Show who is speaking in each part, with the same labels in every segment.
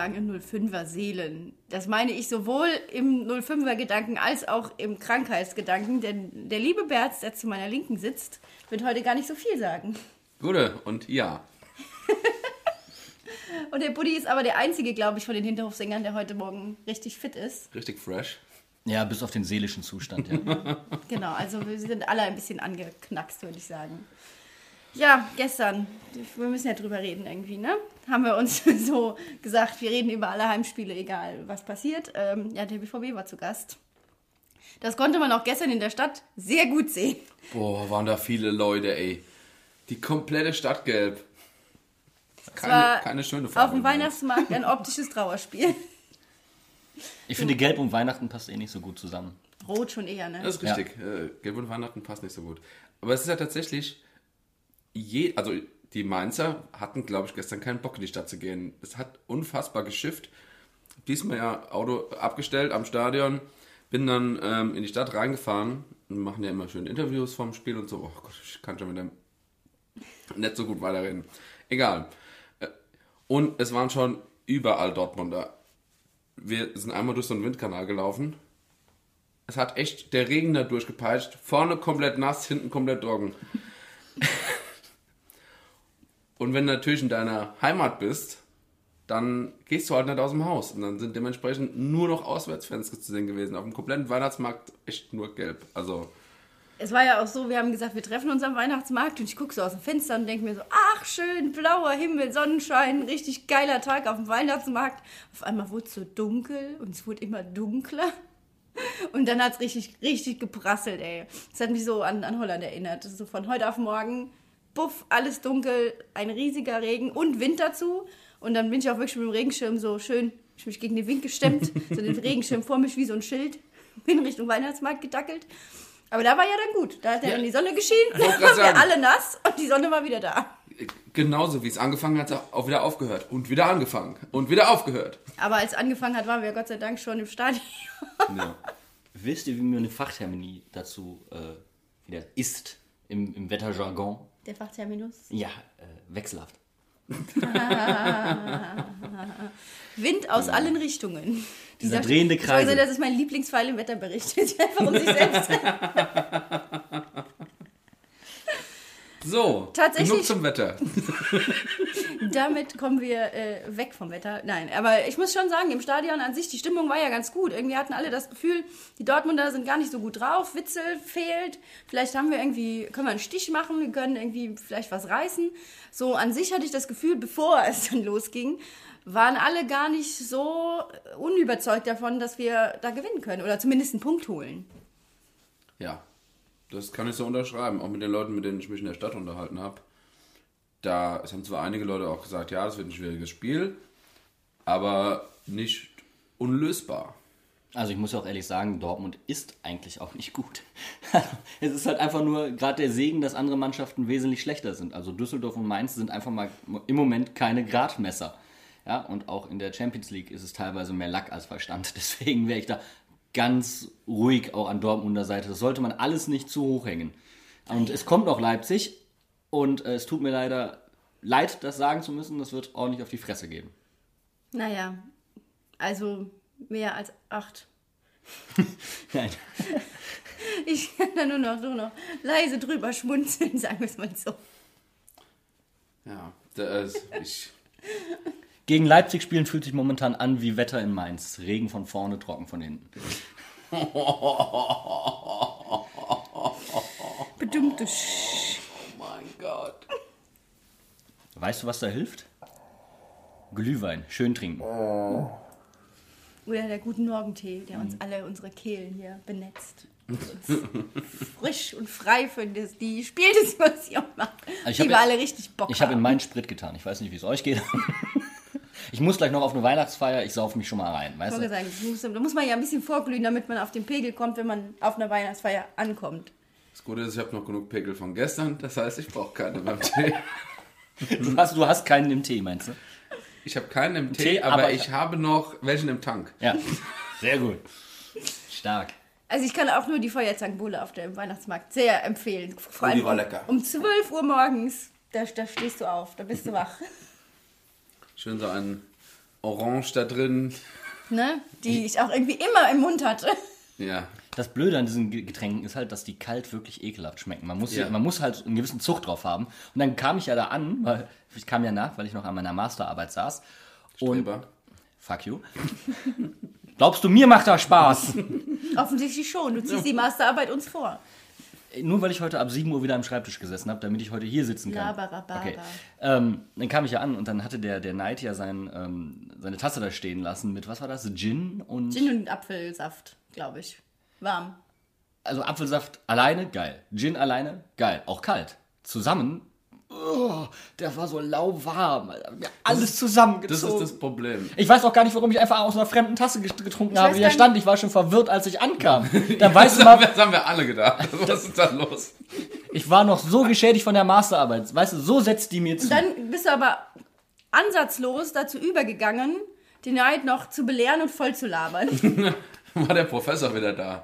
Speaker 1: angeschlagenen 05er Seelen. Das meine ich sowohl im 05er Gedanken als auch im Krankheitsgedanken, denn der liebe Berz, der zu meiner Linken sitzt, wird heute gar nicht so viel sagen.
Speaker 2: Gute, und ja.
Speaker 1: Und der Buddy ist aber der einzige, glaube ich, von den Hinterhofsängern, der heute Morgen richtig fit ist.
Speaker 2: Richtig fresh.
Speaker 3: Ja, bis auf den seelischen Zustand, ja.
Speaker 1: Genau, also wir sind alle ein bisschen angeknackst, würde ich sagen. Ja, gestern, wir müssen ja drüber reden irgendwie, ne? Haben wir uns so gesagt, wir reden über alle Heimspiele, egal was passiert. Ähm, ja, der BVB war zu Gast. Das konnte man auch gestern in der Stadt sehr gut sehen.
Speaker 2: Boah, waren da viele Leute, ey. Die komplette Stadt gelb. Keine,
Speaker 1: war
Speaker 2: keine schöne Farbe.
Speaker 1: Auf dem Weihnachtsmarkt ein optisches Trauerspiel.
Speaker 3: Ich finde, Gelb und Weihnachten passt eh nicht so gut zusammen.
Speaker 1: Rot schon eher, ne?
Speaker 2: Das ist richtig. Äh, Gelb und Weihnachten passt nicht so gut. Aber es ist ja tatsächlich, je, also die Mainzer hatten, glaube ich, gestern keinen Bock in die Stadt zu gehen. Es hat unfassbar geschifft. Diesmal ja Auto abgestellt am Stadion. Bin dann ähm, in die Stadt reingefahren. Wir machen ja immer schön Interviews vom Spiel und so. Oh Gott, ich kann schon wieder nicht so gut weiterreden. Egal. Äh, Und es waren schon überall Dortmunder. Wir sind einmal durch so einen Windkanal gelaufen. Es hat echt der Regen da durchgepeitscht. Vorne komplett nass, hinten komplett trocken. Und wenn du natürlich in deiner Heimat bist, dann gehst du halt nicht aus dem Haus. Und dann sind dementsprechend nur noch Auswärtsfans zu sehen gewesen. Auf dem kompletten Weihnachtsmarkt echt nur gelb. Also,
Speaker 1: Es war ja auch so, wir haben gesagt, wir treffen uns am Weihnachtsmarkt und ich gucke so aus dem Fenster und denke mir so, ach schön, blauer Himmel, Sonnenschein, richtig geiler Tag auf dem Weihnachtsmarkt. Auf einmal wurde es so dunkel und es wurde immer dunkler. Und dann hat es richtig, richtig geprasselt, ey. Das hat mich so an, an Holland erinnert. So von heute auf morgen, buff, alles dunkel, ein riesiger Regen und Wind dazu. Und dann bin ich auch wirklich mit dem Regenschirm so schön, ich mich gegen den Wind gestemmt, so den Regenschirm vor mich wie so ein Schild, bin Richtung Weihnachtsmarkt gedackelt. Aber da war ja dann gut. Da hat ja
Speaker 2: Ja.
Speaker 1: dann die Sonne geschienen, dann waren wir alle nass und die Sonne war wieder da.
Speaker 2: genauso wie es angefangen hat, auch wieder aufgehört. Und wieder angefangen. Und wieder aufgehört.
Speaker 1: Aber als es angefangen hat, waren wir Gott sei Dank schon im Stadion.
Speaker 2: Ja.
Speaker 3: Wisst ihr, wie mir eine Fachtermini dazu äh, wieder ist im, im Wetterjargon?
Speaker 1: Der Fachterminus.
Speaker 3: Ja, äh, wechselhaft.
Speaker 1: Wind aus allen Richtungen.
Speaker 3: Dieser drehende
Speaker 1: Ich wollte sagen,
Speaker 3: Kreisel.
Speaker 1: Das ist mein Lieblingspfeil im Wetterbericht. Einfach um sich selbst.
Speaker 2: So,
Speaker 1: Tatsächlich-
Speaker 2: genug zum Wetter.
Speaker 1: Damit kommen wir äh, weg vom Wetter. Nein, aber ich muss schon sagen, im Stadion an sich, die Stimmung war ja ganz gut. Irgendwie hatten alle das Gefühl, die Dortmunder sind gar nicht so gut drauf. Witzel fehlt. Vielleicht haben wir irgendwie, können wir einen Stich machen, wir können irgendwie vielleicht was reißen. So an sich hatte ich das Gefühl, bevor es dann losging, waren alle gar nicht so unüberzeugt davon, dass wir da gewinnen können oder zumindest einen Punkt holen.
Speaker 2: Ja, das kann ich so unterschreiben. Auch mit den Leuten, mit denen ich mich in der Stadt unterhalten habe. Da es haben zwar einige Leute auch gesagt, ja, das wird ein schwieriges Spiel, aber nicht unlösbar.
Speaker 3: Also ich muss ja auch ehrlich sagen, Dortmund ist eigentlich auch nicht gut. es ist halt einfach nur gerade der Segen, dass andere Mannschaften wesentlich schlechter sind. Also Düsseldorf und Mainz sind einfach mal im Moment keine Gradmesser. Ja, und auch in der Champions League ist es teilweise mehr Lack als Verstand. Deswegen wäre ich da ganz ruhig auch an Dortmunder Seite. Das sollte man alles nicht zu hoch hängen. Und es kommt noch Leipzig und äh, es tut mir leider leid, das sagen zu müssen. Das wird ordentlich auf die Fresse geben.
Speaker 1: Naja, also mehr als acht.
Speaker 3: Nein.
Speaker 1: Ich kann da nur noch, nur noch leise drüber schmunzeln, sagen wir es mal so.
Speaker 2: Ja, das, ich,
Speaker 3: Gegen Leipzig spielen fühlt sich momentan an wie Wetter in Mainz. Regen von vorne, trocken von hinten.
Speaker 1: Bedümmte
Speaker 2: mein Gott.
Speaker 3: Weißt du, was da hilft? Glühwein, schön trinken.
Speaker 1: Oder der guten Morgentee, der uns alle unsere Kehlen hier benetzt. Und uns frisch und frei für das, die Spieldiskussion macht.
Speaker 3: Ich
Speaker 1: die
Speaker 3: hab
Speaker 1: wir alle richtig Bock
Speaker 3: Ich habe in
Speaker 1: haben.
Speaker 3: meinen Sprit getan. Ich weiß nicht, wie es euch geht. Ich muss gleich noch auf eine Weihnachtsfeier. Ich sauf mich schon mal rein.
Speaker 1: Ich
Speaker 3: Weißt du?
Speaker 1: sagen, muss, da muss man ja ein bisschen vorglühen, damit man auf den Pegel kommt, wenn man auf einer Weihnachtsfeier ankommt.
Speaker 2: Das Gute ist, ich habe noch genug Pegel von gestern, das heißt, ich brauche keine beim Tee.
Speaker 3: Du hast, du hast keinen im Tee, meinst du?
Speaker 2: Ich habe keinen im Tee,
Speaker 3: Tee,
Speaker 2: aber,
Speaker 3: aber-
Speaker 2: ich habe noch welchen im Tank.
Speaker 3: Ja. Sehr gut. Stark.
Speaker 1: Also ich kann auch nur die Feuerzangenbowle auf dem Weihnachtsmarkt sehr empfehlen. Vor
Speaker 2: Oh, die
Speaker 1: allem
Speaker 2: war
Speaker 1: um,
Speaker 2: lecker.
Speaker 1: um 12 Uhr morgens, da, da stehst du auf, da bist du wach.
Speaker 2: Schön so einen Orange da drin.
Speaker 1: Ne? Die ich auch irgendwie immer im Mund hatte.
Speaker 2: Ja.
Speaker 3: Das Blöde an diesen Ge- Getränken ist halt, dass die kalt wirklich ekelhaft schmecken. Man muss,
Speaker 2: Ja.
Speaker 3: man muss halt einen gewissen Zug drauf haben. Und dann kam ich ja da an, weil ich kam ja nach, weil ich noch an meiner Masterarbeit saß. Und
Speaker 2: Streber.
Speaker 3: fuck you. Glaubst du, mir macht das Spaß?
Speaker 1: Offensichtlich schon. Du ziehst die Masterarbeit uns vor.
Speaker 3: Nur weil ich heute ab 7 Uhr wieder am Schreibtisch gesessen habe, damit ich heute hier sitzen kann.
Speaker 1: Labarababa.
Speaker 3: Okay. Ähm, dann kam ich ja an und dann hatte der, der Knight ja sein, ähm, seine Tasse da stehen lassen mit, was war das? Gin und.
Speaker 1: Gin und Apfelsaft, glaube ich. Warm.
Speaker 3: Also Apfelsaft alleine, geil. Gin alleine, geil. Auch kalt. Zusammen, oh, der war so lauwarm. Alter. Mir alles
Speaker 2: Das
Speaker 3: zusammengezogen.
Speaker 2: ist das Problem.
Speaker 3: ich weiß auch gar nicht, warum ich einfach aus einer fremden Tasse get- getrunken habe, die da
Speaker 1: gar
Speaker 3: stand. Ich war schon verwirrt, als ich ankam. Dann weißt du
Speaker 2: Das haben,
Speaker 3: mal,
Speaker 2: wir, das haben wir alle gedacht. Was ist da los?
Speaker 3: ich war noch so geschädigt von der Masterarbeit. Weißt du, so setzt die mir zu.
Speaker 1: Dann bist du aber ansatzlos dazu übergegangen, den Neid noch zu belehren und voll zu labern.
Speaker 2: War der Professor wieder da?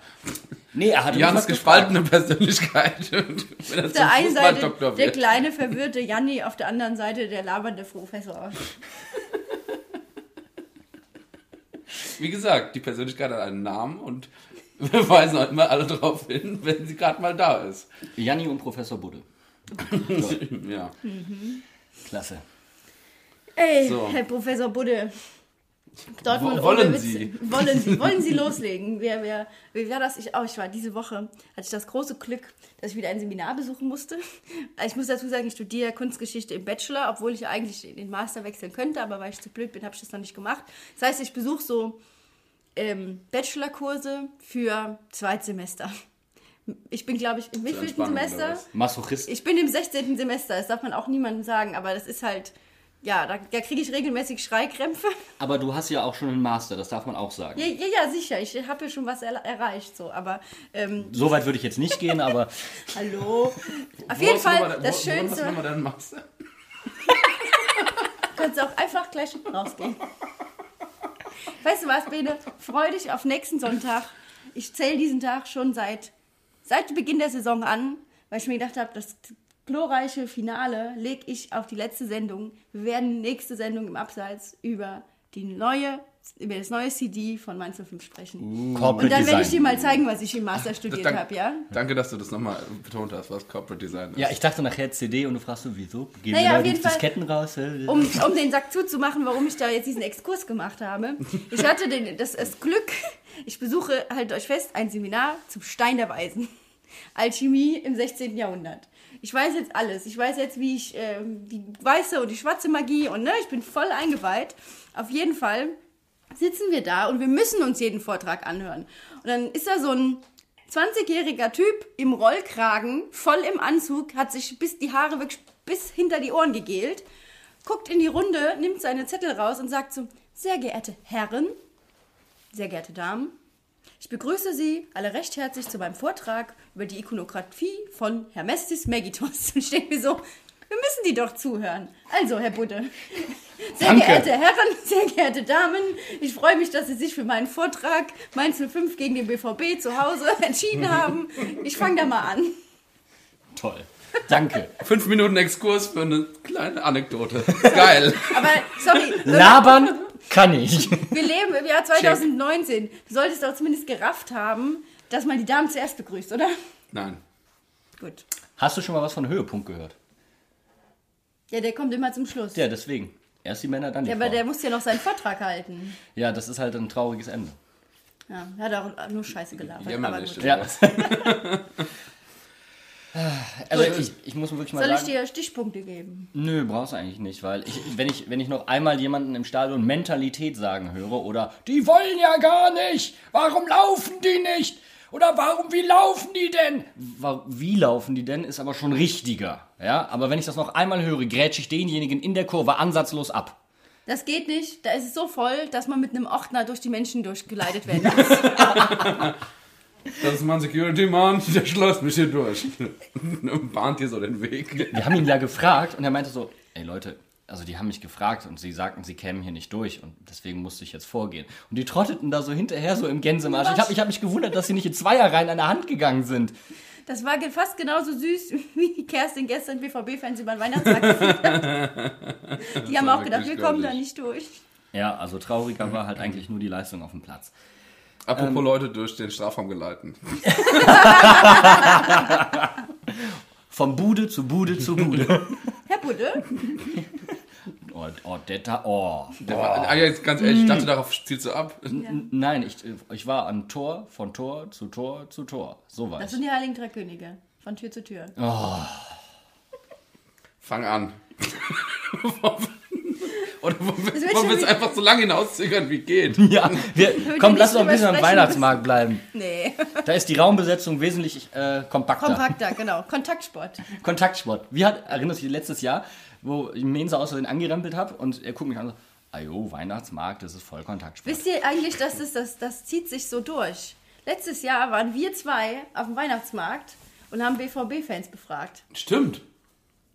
Speaker 3: Nee, er hatte
Speaker 2: Jans
Speaker 3: was gefragt.
Speaker 2: gespaltene Persönlichkeit. Er
Speaker 1: Auf der einen Seite der
Speaker 2: wird.
Speaker 1: kleine, verwirrte Janni, auf der anderen Seite der labernde Professor.
Speaker 2: Wie gesagt, die Persönlichkeit hat einen Namen und wir weisen auch immer alle darauf hin, wenn sie gerade mal da ist.
Speaker 3: Janni und Professor Budde.
Speaker 2: Ja.
Speaker 3: Klasse.
Speaker 1: Ey,
Speaker 2: So.
Speaker 1: Herr Professor Budde. Dortmund
Speaker 2: Wo- wollen. Sie?
Speaker 1: Wollen Sie? Wollen Sie loslegen? Wer, wer, wie war das? Ich, oh, ich war diese Woche, hatte ich das große Glück, dass ich wieder ein Seminar besuchen musste. Also Ich muss dazu sagen, ich studiere Kunstgeschichte im Bachelor, obwohl ich eigentlich in den Master wechseln könnte, aber weil ich zu blöd bin, habe ich das noch nicht gemacht. Das heißt, ich besuche so ähm, Bachelorkurse für Zweitsemester. Ich bin, glaube ich, im wievielten Semester?
Speaker 3: Masochist.
Speaker 1: Ich bin im 16. Semester, das darf man auch niemandem sagen, aber das ist halt, ja, da, da kriege ich regelmäßig Schreikrämpfe.
Speaker 3: Aber du hast ja auch schon einen Master, das darf man auch sagen.
Speaker 1: Ja, ja, ja sicher, ich habe ja schon was er erreicht, so, aber ähm,
Speaker 3: So weit würde ich jetzt nicht gehen, aber
Speaker 1: hallo. Auf
Speaker 2: Wo
Speaker 1: jeden Fall,
Speaker 2: nochmal-
Speaker 1: das
Speaker 2: wo-
Speaker 1: Schönste,
Speaker 2: nochmal deinen Master?
Speaker 1: kannst du auch einfach gleich rausgehen. Weißt du was, Bene? Freu dich auf nächsten Sonntag. Ich zähle diesen Tag schon seit, seit Beginn der Saison an, weil ich mir gedacht habe, das glorreiche Finale lege ich auf die letzte Sendung. Wir werden nächste Sendung im Abseits über die neue, über das neue CD von Mainz 05 sprechen.
Speaker 3: Corporate
Speaker 1: Und dann werde ich dir mal zeigen, was ich im Master studiert
Speaker 2: Dank-
Speaker 1: habe, ja?
Speaker 2: Danke, dass du das nochmal betont hast, was Corporate Design ist.
Speaker 3: Ja, ich dachte nachher CD und du fragst so, wieso? Gehen
Speaker 1: Naja,
Speaker 3: wir
Speaker 1: Fall.
Speaker 3: Disketten raus?
Speaker 1: Um, um den Sack zuzumachen, warum ich da jetzt diesen Exkurs gemacht habe. Ich hatte den, das, das Glück, ich besuche, haltet euch fest, ein Seminar zum Stein der Weisen. Alchemie im 16. Jahrhundert. Ich weiß jetzt alles. Ich weiß jetzt, wie ich ähm, die weiße und die schwarze Magie und ne, ich bin voll eingeweiht. Auf jeden Fall sitzen wir da und wir müssen uns jeden Vortrag anhören. Und dann ist da so ein 20-jähriger Typ im Rollkragen, voll im Anzug, hat sich bis die Haare wirklich bis hinter die Ohren gegelt, guckt in die Runde, nimmt seine Zettel raus und sagt so, sehr geehrte Herren, sehr geehrte Damen, ich begrüße Sie alle recht herzlich zu meinem Vortrag über die Ikonografie von Hermestis Megitos. Und ich denke mir so, wir müssen die doch zuhören. Also, Herr Budde, sehr
Speaker 3: Danke.
Speaker 1: geehrte Herren, sehr geehrte Damen, ich freue mich, dass Sie sich für meinen Vortrag Mainz 05 gegen den BVB zu Hause entschieden haben. Ich fange da mal an.
Speaker 3: Toll. Danke.
Speaker 2: Fünf Minuten Exkurs für eine kleine Anekdote. Geil.
Speaker 1: Aber, sorry,
Speaker 3: Labern kann ich.
Speaker 1: wir leben im Jahr 2019. Du solltest doch zumindest gerafft haben, dass man die Damen zuerst begrüßt, oder?
Speaker 2: Nein.
Speaker 1: Gut.
Speaker 3: Hast du schon mal was von Höhepunkt gehört?
Speaker 1: Ja, der kommt immer zum Schluss.
Speaker 3: Ja, deswegen. Erst die Männer, dann die
Speaker 1: Ja, aber
Speaker 3: Frauen.
Speaker 1: der muss ja noch seinen Vortrag halten.
Speaker 3: ja, das ist halt ein trauriges Ende.
Speaker 1: Ja, er hat auch nur Scheiße gelabert. Aber
Speaker 2: Jämmerlich.
Speaker 1: gut.
Speaker 3: Ja. also ich, ich muss wirklich mal
Speaker 1: Soll ich
Speaker 3: sagen,
Speaker 1: dir Stichpunkte geben?
Speaker 3: nö, brauchst du eigentlich nicht, weil ich, wenn, ich, wenn ich noch einmal jemanden im Stadion Mentalität sagen höre oder die wollen ja gar nicht, warum laufen die nicht? Oder warum, wie laufen die denn? Wie laufen die denn, ist aber schon richtiger. Ja, aber wenn ich das noch einmal höre, grätsche ich denjenigen in der Kurve ansatzlos ab.
Speaker 1: Das geht nicht. Da ist es so voll, dass man mit einem Ordner durch die Menschen durchgeleitet werden muss.
Speaker 2: Das ist mein Security-Mann, der schleust mich hier durch. Und bahnt dir so den Weg.
Speaker 3: Wir haben ihn ja gefragt und er meinte so, ey Leute, also die haben mich gefragt und sie sagten, sie kämen hier nicht durch und deswegen musste ich jetzt vorgehen. Und die trotteten da so hinterher so im Gänsemarsch. Ich habe ich hab mich gewundert, dass sie nicht in Zweierreihen an der Hand gegangen sind.
Speaker 1: Das war fast genauso süß, wie die Kerstin gestern BVB-Fans über den Weihnachtsmarkt geführt hat. Die haben auch gedacht, wir kommen da nicht durch.
Speaker 3: Ja, also trauriger war halt eigentlich nur die Leistung auf dem Platz.
Speaker 2: Apropos
Speaker 3: Ähm.
Speaker 2: Leute durch den Strafraum geleiten.
Speaker 3: Von Bude zu Bude zu Bude.
Speaker 1: Herr Budde,
Speaker 3: oh, oh, Detta, oh.
Speaker 2: Der war, ah, jetzt ganz ehrlich, ich dachte, darauf zielst du ab.
Speaker 3: N- Nein, ich, ich war am Tor, von Tor zu Tor zu Tor. So war
Speaker 1: das
Speaker 3: ich.
Speaker 1: sind die Heiligen Drei Könige. Von Tür zu Tür.
Speaker 2: Fang an. Oder wollen wir, es einfach so lange hinauszögern, wie geht?
Speaker 3: Ja, wir, komm, lass doch ein bisschen am Weihnachtsmarkt bleiben.
Speaker 1: Nee.
Speaker 3: Da ist die Raumbesetzung wesentlich äh, kompakter.
Speaker 1: Kompakter, genau. Kontaktsport.
Speaker 3: Kontaktsport. Wie hat, erinnerst du dich letztes Jahr, wo ich Mensa aus Versehen angerempelt habe und er guckt mich an und so, ajo, Weihnachtsmarkt, das ist voll Kontaktsport.
Speaker 1: Wisst ihr eigentlich, dass das, das, das zieht sich so durch? Letztes Jahr waren wir zwei auf dem Weihnachtsmarkt und haben BVB-Fans befragt.
Speaker 2: Stimmt.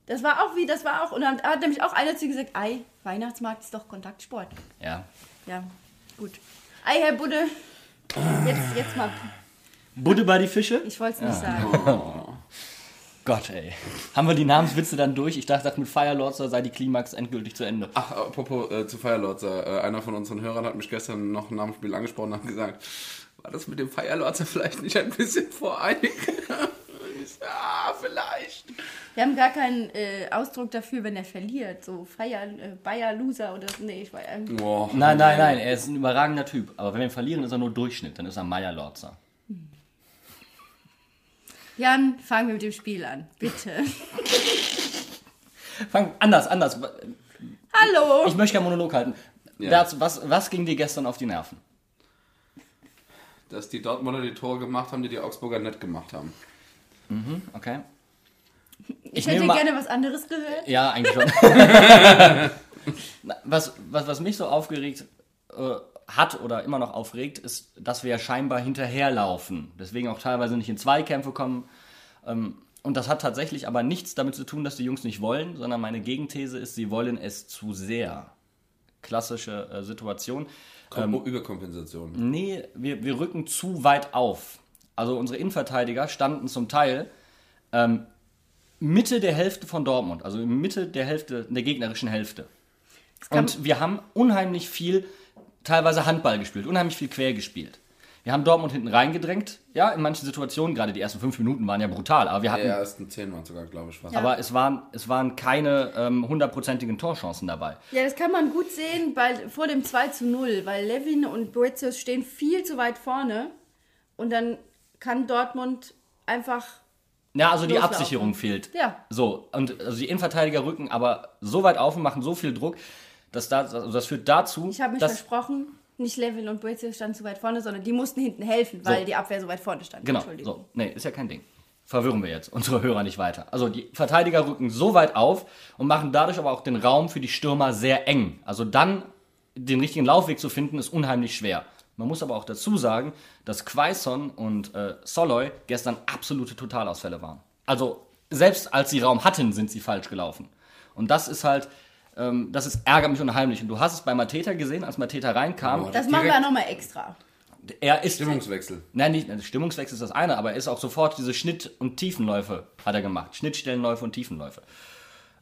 Speaker 1: Das war auch wie, das war auch, und dann hat nämlich auch einer zu gesagt, ei, Weihnachtsmarkt ist doch Kontaktsport.
Speaker 3: Ja.
Speaker 1: Ja, gut. Ei, Herr Budde, jetzt, jetzt mal,
Speaker 3: Budde bei die Fische?
Speaker 1: ich wollte es nicht sagen.
Speaker 3: Gott, ey. Haben wir die Namenswitze dann durch? Ich dachte, mit Firelords sei die Klimax endgültig zu Ende.
Speaker 2: Ach, apropos äh, zu Firelorzer. Äh, einer von unseren Hörern hat mich gestern noch nach dem Spiel angesprochen und hat gesagt, war das mit dem Firelorzer vielleicht nicht ein bisschen voreilig? Ich ja, vielleicht.
Speaker 1: Wir haben gar keinen äh, Ausdruck dafür, wenn er verliert. So Feier, äh, Bayer Loser oder nee, ich war ähm,
Speaker 2: Boah.
Speaker 3: Nein, nein, nein, er ist ein überragender Typ. Aber wenn wir verlieren, ist er nur Durchschnitt. Dann ist er Meyer Lorzer.
Speaker 1: Jan, fangen wir mit dem Spiel an. Bitte.
Speaker 3: Fang anders, anders.
Speaker 1: Hallo!
Speaker 3: Ich möchte keinen Monolog halten.
Speaker 2: Ja.
Speaker 3: Dazu, was, was ging dir gestern auf die Nerven?
Speaker 2: Dass die Dortmunder die Tore gemacht haben, die die Augsburger nicht gemacht haben.
Speaker 3: Okay.
Speaker 1: Ich, hätte
Speaker 3: mal-
Speaker 1: gerne was anderes gehört.
Speaker 3: Ja, eigentlich schon. Was, was, was mich so aufgeregt äh, hat oder immer noch aufregt, ist, dass wir ja scheinbar hinterherlaufen. Deswegen auch teilweise nicht in Zweikämpfe kommen. Ähm, und das hat tatsächlich aber nichts damit zu tun, dass die Jungs nicht wollen, sondern meine Gegenthese ist, sie wollen es zu sehr. Klassische äh, Situation.
Speaker 2: Kom Überkompensation.
Speaker 3: Nee, wir, wir rücken zu weit auf. Also unsere Innenverteidiger standen zum Teil ähm, Mitte der Hälfte von Dortmund, also in Mitte der Hälfte, der gegnerischen Hälfte. Und wir haben unheimlich viel, teilweise Handball gespielt, unheimlich viel quer gespielt. Wir haben Dortmund hinten reingedrängt, ja, in manchen Situationen, gerade die ersten fünf Minuten waren ja brutal, aber wir
Speaker 2: Die
Speaker 3: hatten,
Speaker 2: ersten zehn waren sogar, glaube ich, fast.
Speaker 1: Ja.
Speaker 3: aber es waren, es waren keine ähm, hundertprozentigen Torchancen dabei.
Speaker 1: Ja, das kann man gut sehen bei, vor dem 2 zu 0, weil Levin und Boetius stehen viel zu weit vorne und dann kann Dortmund einfach.
Speaker 3: Ja, also die
Speaker 1: Loslaufen.
Speaker 3: Absicherung fehlt.
Speaker 1: Ja.
Speaker 3: So, und also die Innenverteidiger rücken aber so weit auf und machen so viel Druck, dass da, also das führt dazu,
Speaker 1: Ich habe mich versprochen, nicht Levin und Boetius standen zu weit vorne, sondern die mussten hinten helfen, weil
Speaker 3: So.
Speaker 1: die Abwehr so weit vorne stand.
Speaker 3: Genau,
Speaker 1: Entschuldigung.
Speaker 3: so. Nee, ist ja kein Ding. Verwirren wir jetzt unsere Hörer nicht weiter. Also die Verteidiger rücken so weit auf und machen dadurch aber auch den Raum für die Stürmer sehr eng. Also dann den richtigen Laufweg zu finden, ist unheimlich schwer. Man muss aber auch dazu sagen, dass Quaison und äh, Soloy gestern absolute Totalausfälle waren. Also selbst als sie Raum hatten, sind sie falsch gelaufen. Und das ist halt, ähm, das ist ärgert mich unheimlich. Und du hast es bei Mateta gesehen, als Mateta reinkam.
Speaker 1: Das machen wir nochmal extra.
Speaker 3: Er ist
Speaker 2: Stimmungswechsel.
Speaker 3: Nein, nicht, Stimmungswechsel ist das eine, aber er ist auch sofort diese Schnitt- und Tiefenläufe hat er gemacht. Schnittstellenläufe und Tiefenläufe.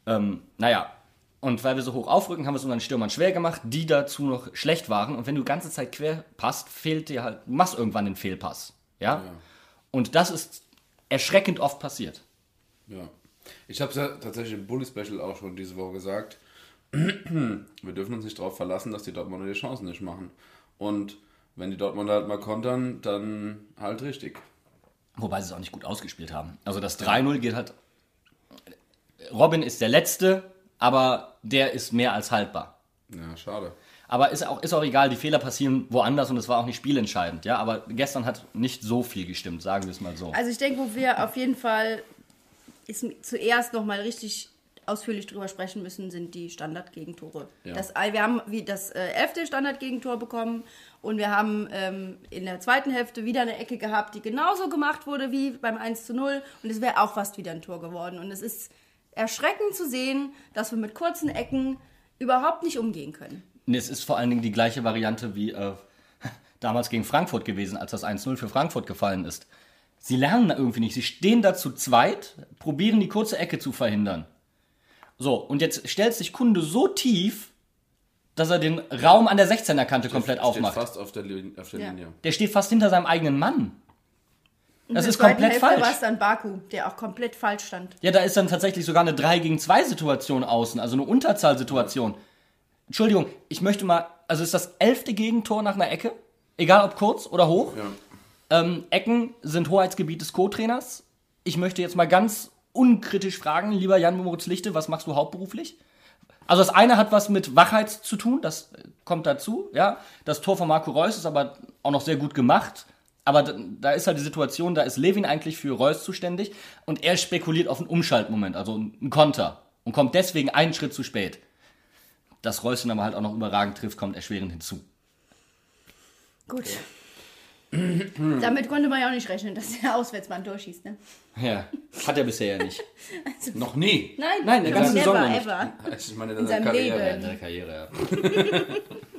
Speaker 3: Ähm, naja, und weil wir so hoch aufrücken, haben wir es unseren Stürmern schwer gemacht, die dazu noch schlecht waren. Und wenn du die ganze Zeit quer passt, fehlt dir halt, du machst irgendwann den Fehlpass. Ja? Und das ist erschreckend oft passiert.
Speaker 2: Ja. Ich habe es ja tatsächlich im Bully Special auch schon diese Woche gesagt. Wir dürfen uns nicht darauf verlassen, dass die Dortmunder die Chancen nicht machen. Und wenn die Dortmunder halt mal kontern, dann halt richtig.
Speaker 3: Wobei sie es auch nicht gut ausgespielt haben. Also das 3-0 geht halt. Robin ist der Letzte, aber der ist mehr als haltbar.
Speaker 2: Ja, schade.
Speaker 3: Aber ist auch, ist auch egal, die Fehler passieren woanders und es war auch nicht spielentscheidend. Ja, aber gestern hat nicht so viel gestimmt, sagen wir es mal so.
Speaker 1: Also ich denke, wo wir auf jeden Fall ist, zuerst nochmal richtig ausführlich drüber sprechen müssen, sind die Standardgegentore.
Speaker 2: Ja.
Speaker 1: Das, wir haben wie das äh, elfte Standardgegentor bekommen und wir haben ähm, in der zweiten Hälfte wieder eine Ecke gehabt, die genauso gemacht wurde wie beim 1 zu 0 und es wäre auch fast wieder ein Tor geworden. Und es ist erschreckend zu sehen, dass wir mit kurzen Ecken überhaupt nicht umgehen können.
Speaker 3: Und es ist vor allen Dingen die gleiche Variante wie äh, damals gegen Frankfurt gewesen, als das 1-0 für Frankfurt gefallen ist. Sie lernen da irgendwie nicht. Sie stehen da zu zweit, probieren die kurze Ecke zu verhindern. So, und jetzt stellt sich Kunde so tief, dass er den Raum an der 16er Kante komplett
Speaker 2: Steht
Speaker 3: aufmacht.
Speaker 2: fast auf der, Lin auf der
Speaker 1: Ja.
Speaker 2: Linie.
Speaker 3: Der steht fast hinter seinem eigenen Mann. Das
Speaker 1: der
Speaker 3: ist komplett
Speaker 1: Hälfte war
Speaker 3: falsch.
Speaker 1: es dann Baku, der auch komplett falsch stand.
Speaker 3: Ja, da ist dann tatsächlich sogar eine 3 gegen 2 Situation außen, also eine Unterzahlsituation. Entschuldigung, ich möchte mal, also ist das elfte Gegentor nach einer Ecke? Egal ob kurz oder hoch.
Speaker 2: Ja.
Speaker 3: Ähm, Ecken sind Hoheitsgebiet des Co-Trainers. Ich möchte jetzt mal ganz unkritisch fragen, lieber Jan Moritz Lichte, was machst du hauptberuflich? Also das eine hat was mit Wachheit zu tun, das kommt dazu, ja. Das Tor von Marco Reus ist aber auch noch sehr gut gemacht. Aber da, ist halt die Situation, da ist Levin eigentlich für Reus zuständig und er spekuliert auf einen Umschaltmoment, also einen Konter und kommt deswegen einen Schritt zu spät. Dass Reus ihn aber halt auch noch überragend trifft, kommt erschwerend hinzu.
Speaker 1: Gut. Damit konnte man ja auch nicht rechnen, dass der Auswärtsmann durchschießt, ne?
Speaker 3: Ja, hat er bisher ja nicht.
Speaker 2: Noch nie.
Speaker 1: Nein,
Speaker 3: Nein, der ganze
Speaker 1: never
Speaker 3: Saison noch nicht.
Speaker 1: ever.
Speaker 2: Ich meine,
Speaker 1: In seinem Leben.
Speaker 3: der Karriere, ja.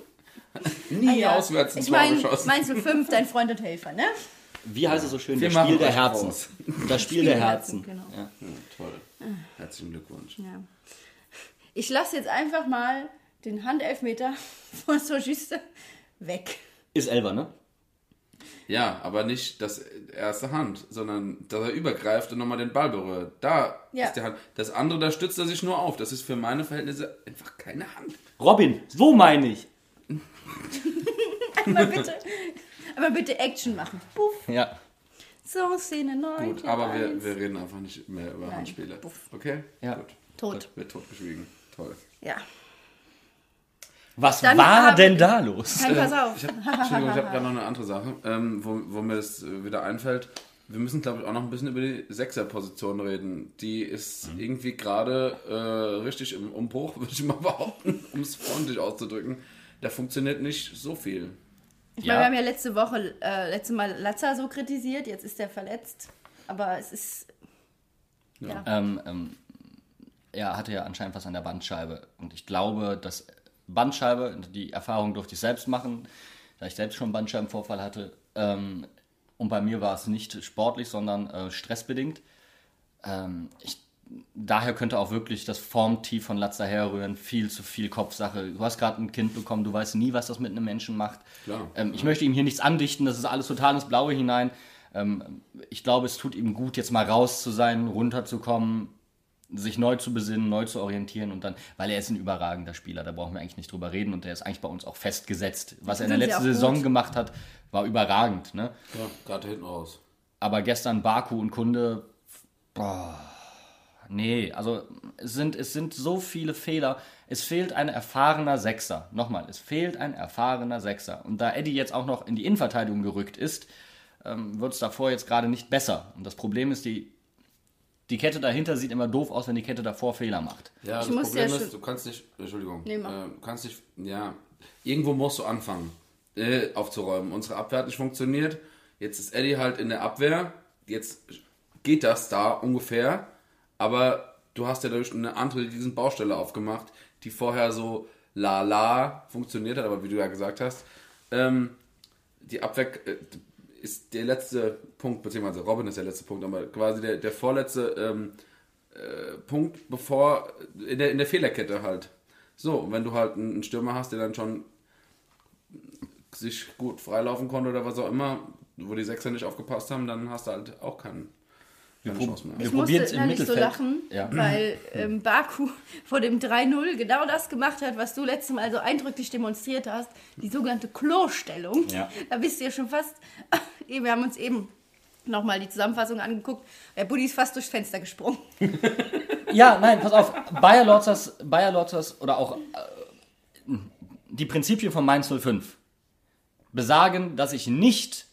Speaker 2: Nie
Speaker 1: Ja.
Speaker 2: auswärts ins
Speaker 1: Ich
Speaker 2: Tor
Speaker 1: meine,
Speaker 2: geschossen.
Speaker 1: meinst du fünf, dein Freund und Helfer, ne?
Speaker 3: Wie heißt es so schön?
Speaker 2: Wir
Speaker 3: das Spiel der Herzen.
Speaker 2: raus.
Speaker 3: Das Spiel der Herzen.
Speaker 1: Genau.
Speaker 3: Ja.
Speaker 2: Ja, toll. Herzlichen Glückwunsch.
Speaker 1: Ja. Ich lasse jetzt einfach mal den Handelfmeter von Sojiste weg.
Speaker 3: Ist Elber, ne?
Speaker 2: Ja, aber nicht das erste Hand, sondern dass er übergreift und nochmal den Ball berührt. Da
Speaker 1: Ja.
Speaker 2: ist die Hand. Das andere, da stützt er sich nur auf. Das ist für meine Verhältnisse einfach keine Hand.
Speaker 3: Robin, so meine ich.
Speaker 1: Einmal bitte, einmal bitte Action machen. Puff.
Speaker 3: Ja.
Speaker 1: So, Szene 9.
Speaker 2: Gut, aber wir, wir reden einfach nicht mehr über
Speaker 1: Nein.
Speaker 2: Handspiele.
Speaker 1: Puff.
Speaker 2: Okay?
Speaker 3: Ja.
Speaker 2: Gut.
Speaker 1: Tot.
Speaker 2: Wird totgeschwiegen. Toll.
Speaker 1: Ja.
Speaker 3: Was
Speaker 1: Dann
Speaker 3: war
Speaker 1: hab-
Speaker 3: denn da los?
Speaker 1: Nein, pass auf.
Speaker 2: Ich hab, Entschuldigung, ich habe gerade noch eine andere Sache, ähm, wo, wo mir das äh, wieder einfällt. Wir müssen, glaube ich, auch noch ein bisschen über die Sechser-Position reden. Die ist irgendwie gerade äh, richtig im Umbruch, würde ich mal behaupten, um es freundlich auszudrücken. Da funktioniert nicht so viel.
Speaker 1: Ich
Speaker 3: Ja.
Speaker 1: meine, wir haben ja letzte Woche, äh, letzte Mal Latza so kritisiert, jetzt ist er verletzt. Aber es ist. Ja.
Speaker 3: Ähm, ähm, er hatte ja anscheinend was an der Bandscheibe. Und ich glaube, dass Bandscheibe, die Erfahrung durfte ich selbst machen, da ich selbst schon einen Bandscheibenvorfall hatte. Ähm, und bei mir war es nicht sportlich, sondern äh, stressbedingt. Ähm, ich, daher könnte auch wirklich das Formtief von Latza herrühren. Viel zu viel Kopfsache. Du hast gerade ein Kind bekommen, du weißt nie, was das mit einem Menschen macht.
Speaker 2: Klar.
Speaker 3: Ähm, ich möchte ihm hier nichts andichten, das ist alles total ins Blaue hinein. Ähm, ich glaube, es tut ihm gut, jetzt mal raus zu sein, runterzukommen, sich neu zu besinnen, neu zu orientieren und dann, weil er ist ein überragender Spieler, da brauchen wir eigentlich nicht drüber reden und der ist eigentlich bei uns auch festgesetzt. Was er in der letzten Saison gemacht hat, war überragend. Ne?
Speaker 2: Ja, gerade hinten raus.
Speaker 3: Aber gestern Baku und Kunde, boah, nee, also es sind, es sind so viele Fehler. Es fehlt ein erfahrener Sechser. Nochmal, es fehlt ein erfahrener Sechser. Und da Eddie jetzt auch noch in die Innenverteidigung gerückt ist, ähm, wird es davor jetzt gerade nicht besser. Und das Problem ist, die, die Kette dahinter sieht immer doof aus, wenn die Kette davor Fehler macht.
Speaker 2: Ja,
Speaker 1: Ich
Speaker 2: das
Speaker 1: muss
Speaker 2: Problem
Speaker 1: ja
Speaker 2: ist, du kannst nicht, Entschuldigung,
Speaker 1: Nee,
Speaker 2: äh, du kannst nicht, ja, irgendwo musst du anfangen, äh, aufzuräumen. Unsere Abwehr hat nicht funktioniert. Jetzt ist Eddie halt in der Abwehr. Jetzt geht das da ungefähr. Aber du hast ja durch eine andere diesen Baustelle aufgemacht, die vorher so la la funktioniert hat. Aber wie du ja gesagt hast, ähm, die Abwehr äh, ist der letzte Punkt, beziehungsweise Robin ist der letzte Punkt, aber quasi der, der vorletzte ähm, äh, Punkt, bevor in der, in der Fehlerkette halt. So, und wenn du halt einen Stürmer hast, der dann schon sich gut freilaufen konnte oder was auch immer, wo die Sechser nicht aufgepasst haben, dann hast du halt auch keinen, keine
Speaker 3: prob-
Speaker 2: Chance mehr.
Speaker 3: wir
Speaker 1: Ich musste
Speaker 3: im
Speaker 1: innerlich so
Speaker 3: Mittelfeld.
Speaker 1: lachen,
Speaker 3: Ja.
Speaker 1: weil ähm, Baku vor dem 3-0 genau das gemacht hat, was du letztes Mal so eindrücklich demonstriert hast, die sogenannte Klostellung.
Speaker 3: Ja.
Speaker 1: Da bist du ja schon fast, wir haben uns eben nochmal die Zusammenfassung angeguckt, der Buddy ist fast durchs Fenster gesprungen.
Speaker 3: Ja, nein, pass auf. Bayer Lorzers, Bayer Lorzers oder auch äh, die Prinzipien von Mainz 05 besagen, dass ich nicht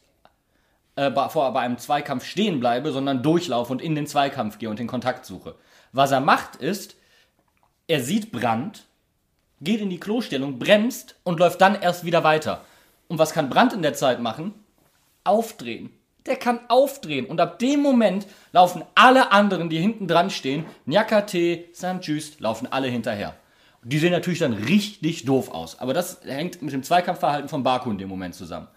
Speaker 3: äh, vor bei einem Zweikampf stehen bleibe, sondern durchlaufe und in den Zweikampf gehe und den Kontakt suche. Was er macht ist, er sieht Brand, geht in die Klostellung, bremst und läuft dann erst wieder weiter. Und was kann Brand in der Zeit machen? Aufdrehen. Der kann aufdrehen. Und ab dem Moment laufen alle anderen, die hinten dran stehen, Nyakate, St. Just, laufen alle hinterher. Die sehen natürlich dann richtig doof aus. Aber das hängt mit dem Zweikampfverhalten von Baku in dem Moment zusammen.